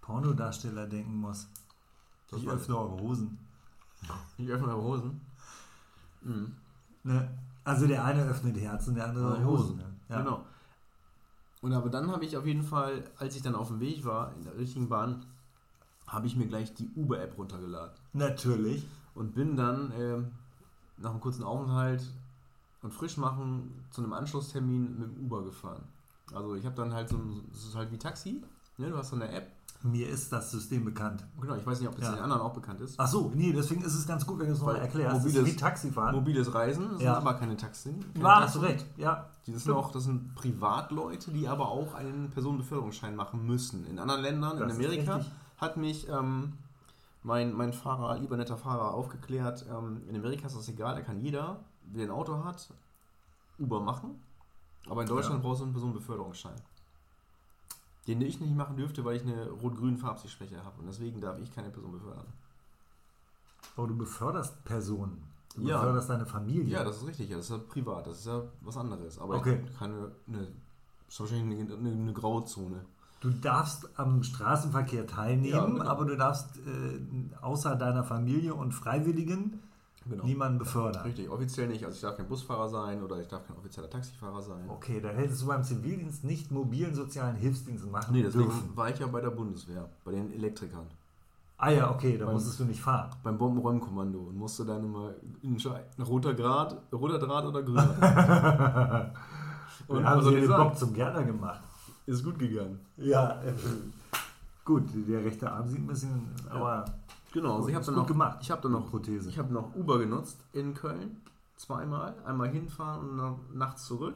Pornodarsteller denken muss. Das ich öffne eure Hosen. Ich öffne eure Hosen. Mhm. Ne? Also der eine öffnet Herzen, der andere Eure Hosen. Ne? Ja. Genau. Und aber dann habe ich auf jeden Fall, als ich dann auf dem Weg war, in der richtigen Bahn, habe ich mir gleich die Uber-App runtergeladen. Natürlich. und bin dann ähm, nach einem kurzen Aufenthalt und Frischmachen zu einem Anschlusstermin mit dem Uber gefahren. Also ich habe dann halt so ein, das ist halt wie Taxi, ne? du hast so eine App. Mir ist das System bekannt. Genau, ich weiß nicht, ob das Ja. den anderen auch bekannt ist. Ach so, nee, deswegen ist es ganz gut, wenn du es nochmal erklärst. Das ist mobiles- wie Taxifahren. Mobiles Reisen, das Ja. sind aber keine Taxen. Keine Ja, hast du recht. Ja. Die sind auch, das sind Privatleute, die aber auch einen Personenbeförderungsschein machen müssen. In anderen Ländern, Das in Amerika, hat mich ähm, mein, mein Fahrer, lieber netter Fahrer, aufgeklärt, ähm, in Amerika ist das egal, da kann jeder, der ein Auto hat, Uber machen. Aber in Deutschland Ja. brauchst du einen Personenbeförderungsschein. Den ich nicht machen dürfte, weil ich eine rot-grüne Farbsichtschwäche habe. Und deswegen darf ich keine Person befördern. Aber du beförderst Personen. Du Ja. beförderst deine Familie. Ja, das ist richtig, ja, das ist ja privat, das ist ja was anderes. Aber Okay. ich kann eine, das ist wahrscheinlich eine, eine, eine Grauzone. Du darfst am Straßenverkehr teilnehmen, Ja, genau. aber du darfst äh, außer deiner Familie und Freiwilligen Genau. niemanden befördern. Richtig, offiziell nicht. Also ich darf kein Busfahrer sein oder ich darf kein offizieller Taxifahrer sein. Okay, dann hättest du beim Zivildienst nicht mobilen sozialen Hilfsdienst machen Nee, deswegen dürfen. war ich ja bei der Bundeswehr, bei den Elektrikern, Ah ja, okay, da Beim- musstest du nicht fahren. beim Bombenräumkommando und musste dann immer entscheiden, roter Grad, roter Draht oder grüner. Und haben sie den? Bock zum Gärtner gemacht. Ist gut gegangen. Ja, äh, gut, der rechte Arm sieht ein bisschen, aber Genau, also ich habe dann noch gemacht, Ich habe dann noch Prothese. Ich habe noch Uber genutzt in Köln zweimal, einmal hinfahren und dann nachts zurück.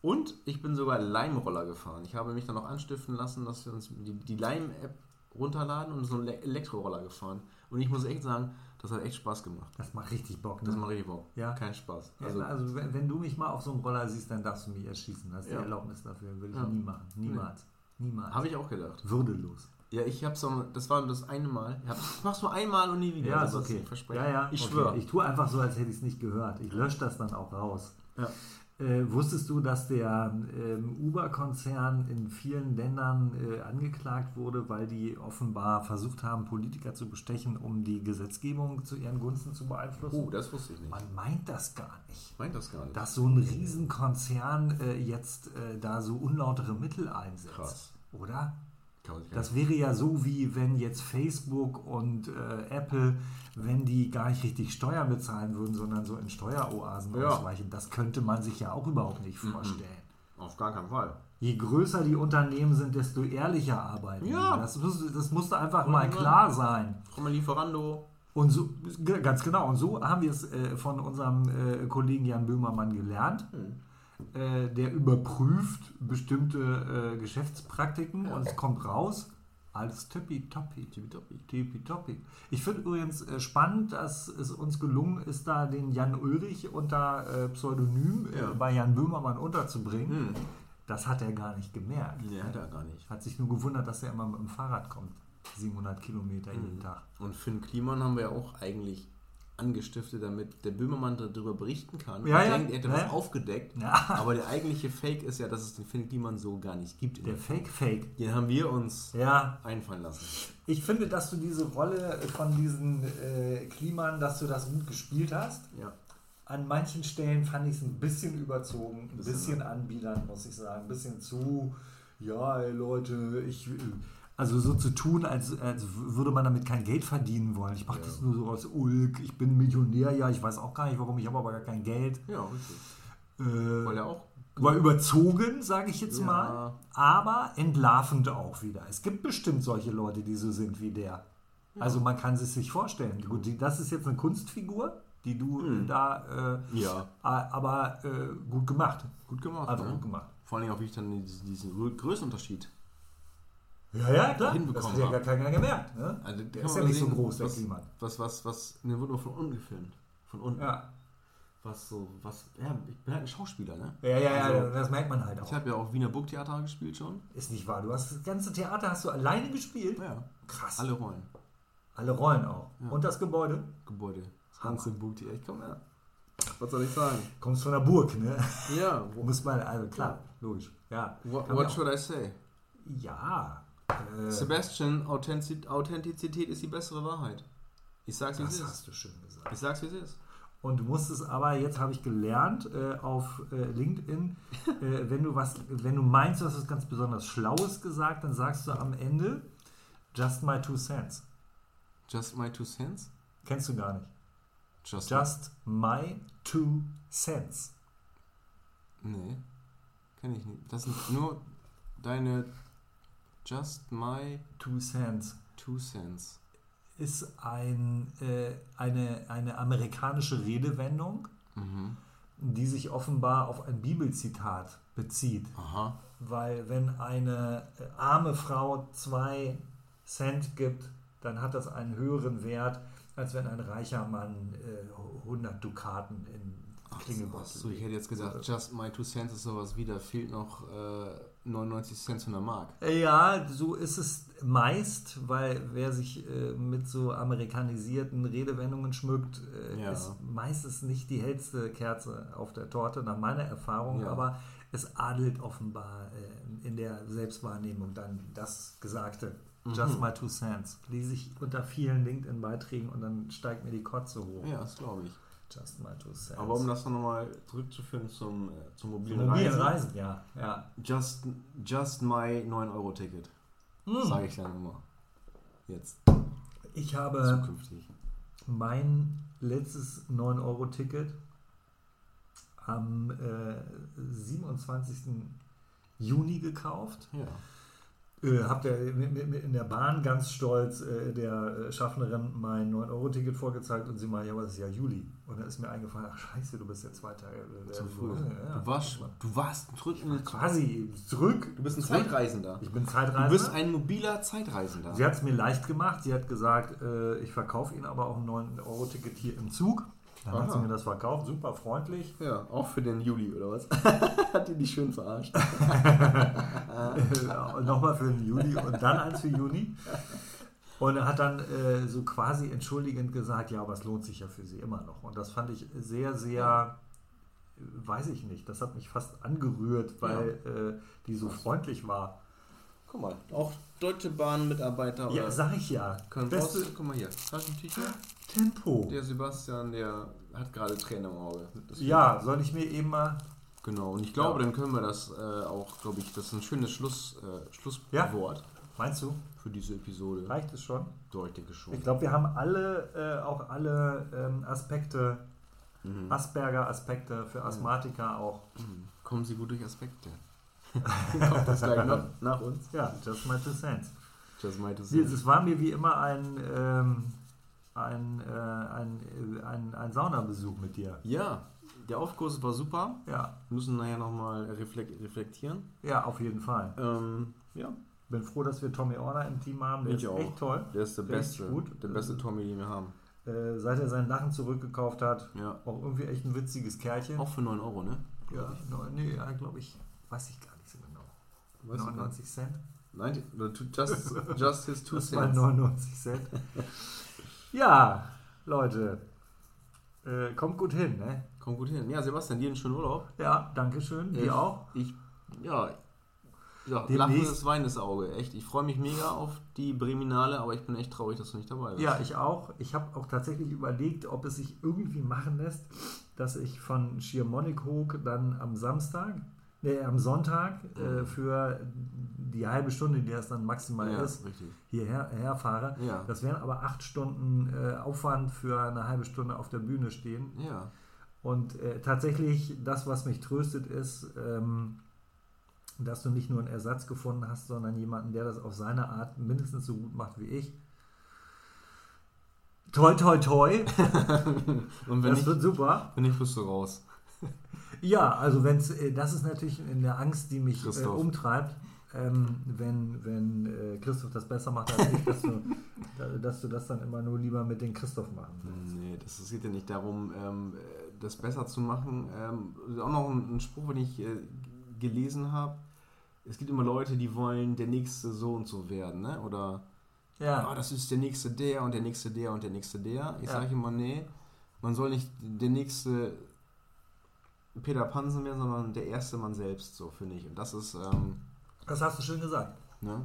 Und ich bin sogar Lime-Roller gefahren. Ich habe mich dann noch anstiften lassen, dass wir uns die, die Lime-App runterladen und so einen Le- Elektroroller gefahren. Und ich muss echt sagen, das hat echt Spaß gemacht. das macht richtig Bock. Das Ne? macht richtig Bock. Ja. Kein Spaß. Also, Also, also wenn, wenn du mich mal auf so einem Roller siehst, dann darfst du mich erschießen. Das ist Ja. die Erlaubnis dafür. Würde ich Ja. nie machen. Niemals. Niemals. habe ich auch gedacht. Würdelos. Ja, ich habe so, das war das eine Mal. Ich hab- Ich mach's nur einmal und nie wieder. Ja, ist okay. Versprechen. Ja, ja, Ich okay. schwöre. Ich tue einfach so, als hätte ich es nicht gehört. Ich lösche das dann auch raus. Ja. Äh, wusstest du, dass der ähm, Uber-Konzern in vielen Ländern äh, angeklagt wurde, weil die offenbar versucht haben, Politiker zu bestechen, um die Gesetzgebung zu ihren Gunsten zu beeinflussen? Oh, das wusste ich nicht. Man meint das gar nicht. Ich meint das gar nicht. Dass so ein Riesenkonzern äh, jetzt äh, da so unlautere Mittel einsetzt. Krass. Oder? Das wäre ja so, wie wenn jetzt Facebook und äh, Apple, wenn die gar nicht richtig Steuern bezahlen würden, sondern so in Steueroasen Ja. ausweichen. Das könnte man sich ja auch überhaupt nicht Mhm. vorstellen. Auf gar keinen Fall. Je größer die Unternehmen sind, desto ehrlicher arbeiten. Ja. Das, muss, das musste einfach Und mal klar sein. Komm Lieferando. Und so, ganz genau, und so haben wir es äh, von unserem äh, Kollegen Jan Böhmermann gelernt. Hm. Äh, der überprüft bestimmte äh, Geschäftspraktiken und es kommt raus, alles tippitoppi. Tippitoppi. Tippitoppi. Ich finde übrigens äh, spannend, dass es uns gelungen ist, da den Jan Ulrich unter äh, Pseudonym äh, Ja. bei Jan Böhmermann unterzubringen. Hm. Das hat er gar nicht gemerkt. Nee, hat er gar nicht. Hat sich nur gewundert, dass er immer mit dem Fahrrad kommt. 700 Kilometer Mhm. jeden Tag. Und Finn Kliman haben wir ja auch eigentlich angestiftet, damit der Böhmermann darüber berichten kann. Ja, ja. denkt, er hätte Ja, was aufgedeckt. Aber der eigentliche Fake ist ja, dass es den Finn Kliman so gar nicht gibt. Der Fake-Fake. Den haben wir uns Ja, einfallen lassen. ich finde, dass du diese Rolle von diesen äh, Kliman, dass du das gut gespielt hast. Ja. An manchen Stellen fand ich es ein bisschen überzogen, ein Bisschen, bisschen anbiedern, muss ich sagen. Ein bisschen zu, ja, ey, Leute, ich. Also so zu tun, als, als würde man damit kein Geld verdienen wollen. Ich mache Ja. das nur so aus Ulk, ich bin Millionär, ja, ich weiß auch gar nicht warum, ich habe aber gar kein Geld. Ja, richtig. Äh, Weil er auch. war überzogen, sage ich jetzt Ja. mal, aber entlarvend auch wieder. Es gibt bestimmt solche Leute, die so sind wie der. Also man kann es sich vorstellen. Gut, das ist jetzt eine Kunstfigur, die du Mhm. da, äh, Ja, aber äh, gut gemacht. gut gemacht. Also ne? gut gemacht. Vor allem auch, wie ich dann diesen, diesen Grö- Größenunterschied. Ja, ja, klar. Hinbekommen das hat ja gar keiner gemerkt. Ne? Also, Der ist ja nicht so sehen, groß, der was, Kliman. Was, was, was, ne, wurde nur von unten gefilmt. Von unten. Ja, Was so, was, ja, ich bin halt ein Schauspieler, ne? ja, ja, ja Also, das merkt man halt auch. Ich habe ja auch Wiener Burgtheater gespielt schon. Ist nicht wahr. Du hast das ganze Theater hast du alleine gespielt. Ja. Krass. Alle Rollen. Alle Rollen auch. Ja. Und das Gebäude. Gebäude. Das ganze Burgtheater. Ich komm, ja. Was soll ich sagen? Kommst von der Burg, ne? Ja. Muss man, also klar, logisch. Ja. What, what should I say? Ja. Äh, Sebastian, Authentiz Authentizität ist die bessere Wahrheit. Ich sag's, wie es das ist. hast du schön gesagt. Ich sag's, wie es ist. Und du musst es aber, jetzt habe ich gelernt äh, auf äh, LinkedIn, äh, wenn du was, wenn du meinst, du hast was ganz besonders Schlaues gesagt, dann sagst du am Ende just my two cents. Just my two cents? Kennst du gar nicht. Just, Just my two cents. Nee. Kenn ich nicht. Das sind nur deine Just my Two cents two cents. ist ein, äh, eine, eine amerikanische Redewendung, Mhm. die sich offenbar auf ein Bibelzitat bezieht. Aha. Weil wenn eine äh, arme Frau zwei Cent gibt, dann hat das einen höheren Wert, als wenn ein reicher Mann äh, 100 Dukaten in Ach Klingelbeutel so, ich hätte jetzt gesagt, just my two cents ist sowas wie, da fehlt noch äh, 99 Cent zu einer Mark. Ja, so ist es meist, weil wer sich äh, mit so amerikanisierten Redewendungen schmückt, äh, Ja. ist meistens nicht die hellste Kerze auf der Torte, nach meiner Erfahrung, Ja. aber es adelt offenbar äh, in der Selbstwahrnehmung dann das Gesagte. Mhm. Just my two cents. Lese ich unter vielen LinkedIn-Beiträgen und dann steigt mir die Kotze hoch. Ja, das glaube ich. Just my two cents. Aber um das dann nochmal zurückzuführen zum, äh, zum mobilen, Mobilen Reisen. Reisen, ja. ja. Just, just my 9-Euro-Ticket. Hm. Sage ich dann immer. Jetzt. Ich habe Zukünftig. mein letztes 9-Euro-Ticket am äh, 27. Juni gekauft. Ja. Äh, hab der, mit- mit- in der Bahn ganz stolz äh, der äh, Schaffnerin mein 9-Euro-Ticket vorgezeigt und sie mal, ja, aber es ist ja Juli. Und dann ist mir eingefallen, ach scheiße, du bist ja zwei Tage äh, Zu früh. ja, du, warst, du warst zurück in die quasi zurück. Du bist ein Zurück. Zeitreisender. Ich bin Du Zeitreisender. bist ein mobiler Zeitreisender. Sie hat es mir leicht gemacht. Sie hat gesagt, ich verkaufe Ihnen aber auch ein 9-Euro-Ticket hier im Zug. Dann hat Aha. sie mir das verkauft, super freundlich. Ja, auch für den Juli, oder was? hat die dich schön verarscht. Äh, Nochmal für den Juli und dann eins für Juni. Und er hat dann äh, so quasi entschuldigend gesagt, ja, aber es lohnt sich ja für sie immer noch. Und das fand ich sehr, sehr, äh, weiß ich nicht, das hat mich fast angerührt, weil äh, die so freundlich war. Guck mal, auch Deutsche Bahn-Mitarbeiter Ja, sag ich ja. können Beste Beste, Guck mal hier, Taschentücher. Tempo. Der Sebastian, der hat gerade Tränen im Auge. Ja, soll ich mir eben mal. Genau, und ich glaube, Ja. dann können wir das äh, auch, glaube ich, das ist ein schönes Schluss, äh, Schlusswort Meinst du? für diese Episode. Reicht es schon? So, ich denke schon. Ich glaube, wir haben alle, äh, auch alle ähm, Aspekte, Mhm. Asperger-Aspekte für Asthmatiker auch. Mhm. Kommen Sie gut durch Aspekte. Kommt das gleich nach, nach uns? Ja, just my two cents. Just my to Sie- Es war mir wie immer ein, ähm, ein, äh, ein, äh, ein, ein Saunabesuch mit dir. Ja, der Aufkurs war super. Ja, Wir müssen nachher nochmal reflekt reflektieren. ja, auf jeden Fall. Ähm, ja, Bin froh, dass wir Tommy Orner im Team haben. Der Ich ist auch. echt toll. der ist der Der ist beste, gut. der beste Tommy, den wir haben. Äh, seit er seinen Lachen zurückgekauft hat, Ja. auch irgendwie echt ein witziges Kerlchen. Auch für 9 Euro, ne? Ja, no, nee, ja, glaube ich, weiß ich gar nicht so genau. Weißt du 99 Cent? Nein, just, just his two Das waren cents. 99 Cent. Ja, Leute, äh, kommt gut hin, ne? Kommt gut hin. Ja, Sebastian, dir einen schönen Urlaub. Ja, danke schön. Ich- Dir auch? Ich, ja, ja lachendes, weinendes Auge. Echt, ich freue mich mega auf die Breminale, aber ich bin echt traurig, dass du nicht dabei bist. Ja, ich auch. Ich habe auch tatsächlich überlegt, ob es sich irgendwie machen lässt, dass ich von Schiermonnikoog dann am Samstag, nee, am Sonntag äh, für die halbe Stunde, die das dann maximal ja, ist, richtig. hierher herfahre. Ja. Das wären aber acht Stunden äh, Aufwand für eine halbe Stunde auf der Bühne stehen. Ja. Und äh, tatsächlich, das, was mich tröstet, ist, ähm, dass du nicht nur einen Ersatz gefunden hast, sondern jemanden, der das auf seine Art mindestens so gut macht wie ich. Toi, toi, toi. Und wenn Das nicht, wird super. wenn nicht, bist du raus. Ja, also wenn's, äh, das ist natürlich eine Angst, die mich äh, umtreibt. Ähm, wenn wenn äh, Christoph das besser macht als ich, dass du, da- dass du das dann immer nur lieber mit den Christoph machen willst. Nee, das es geht ja nicht darum, ähm, das besser zu machen. Ähm, auch noch ein, ein Spruch, den ich äh, gelesen habe. Es gibt immer Leute, die wollen der nächste so und so werden, ne? Oder Ja, ah, das ist der nächste der und der nächste der und der nächste der. Ich Ja. sage immer, nee, man soll nicht der nächste Peter Pansen werden, sondern der erste Mann selbst, so finde ich. Und das ist, ähm, das hast du schön gesagt. ne?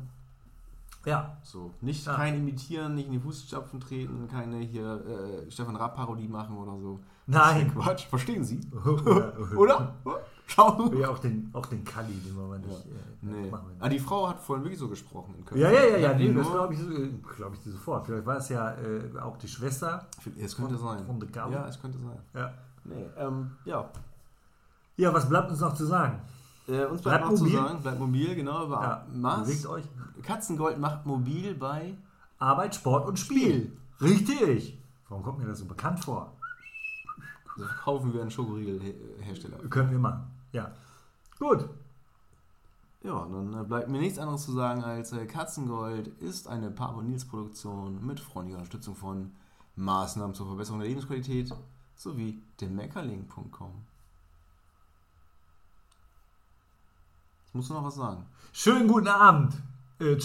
Ja, So, nicht Ja. kein Imitieren, nicht in die Fußstapfen treten, keine hier äh, Stefan Raab-Parodie machen oder so. nein. Quatsch, verstehen Sie? Oder? Schau. Ja, auch den, auch den Kalli, den wollen wir nicht. Äh, Nee. machen wir Ah, die Frau hat vorhin wirklich so gesprochen in Köln. Ja, ja, ja, ja, nee, das glaube ich, glaub ich sofort. Vielleicht war es ja äh, auch die Schwester. Es könnte von- sein. von. Ja, es könnte sein. Ja. Nee, ähm, ja. Ja, was bleibt uns noch zu sagen? Äh, uns bleibt Bleibt noch mobil. zu sagen, bleibt mobil, genau, über Ja, Mars. euch. Katzengold macht mobil bei Arbeit, Sport und Spiel. Richtig. Warum kommt mir das so bekannt vor? so verkaufen wir einen Schokoriegelhersteller. Können wir machen. Ja. Gut. Ja, dann äh, bleibt mir nichts anderes zu sagen als äh, Katzengold ist eine Nils Produktion mit freundlicher Unterstützung von Maßnahmen zur Verbesserung der Lebensqualität sowie dem Meckerling.com. muss noch was sagen. Schönen guten Abend. Äh,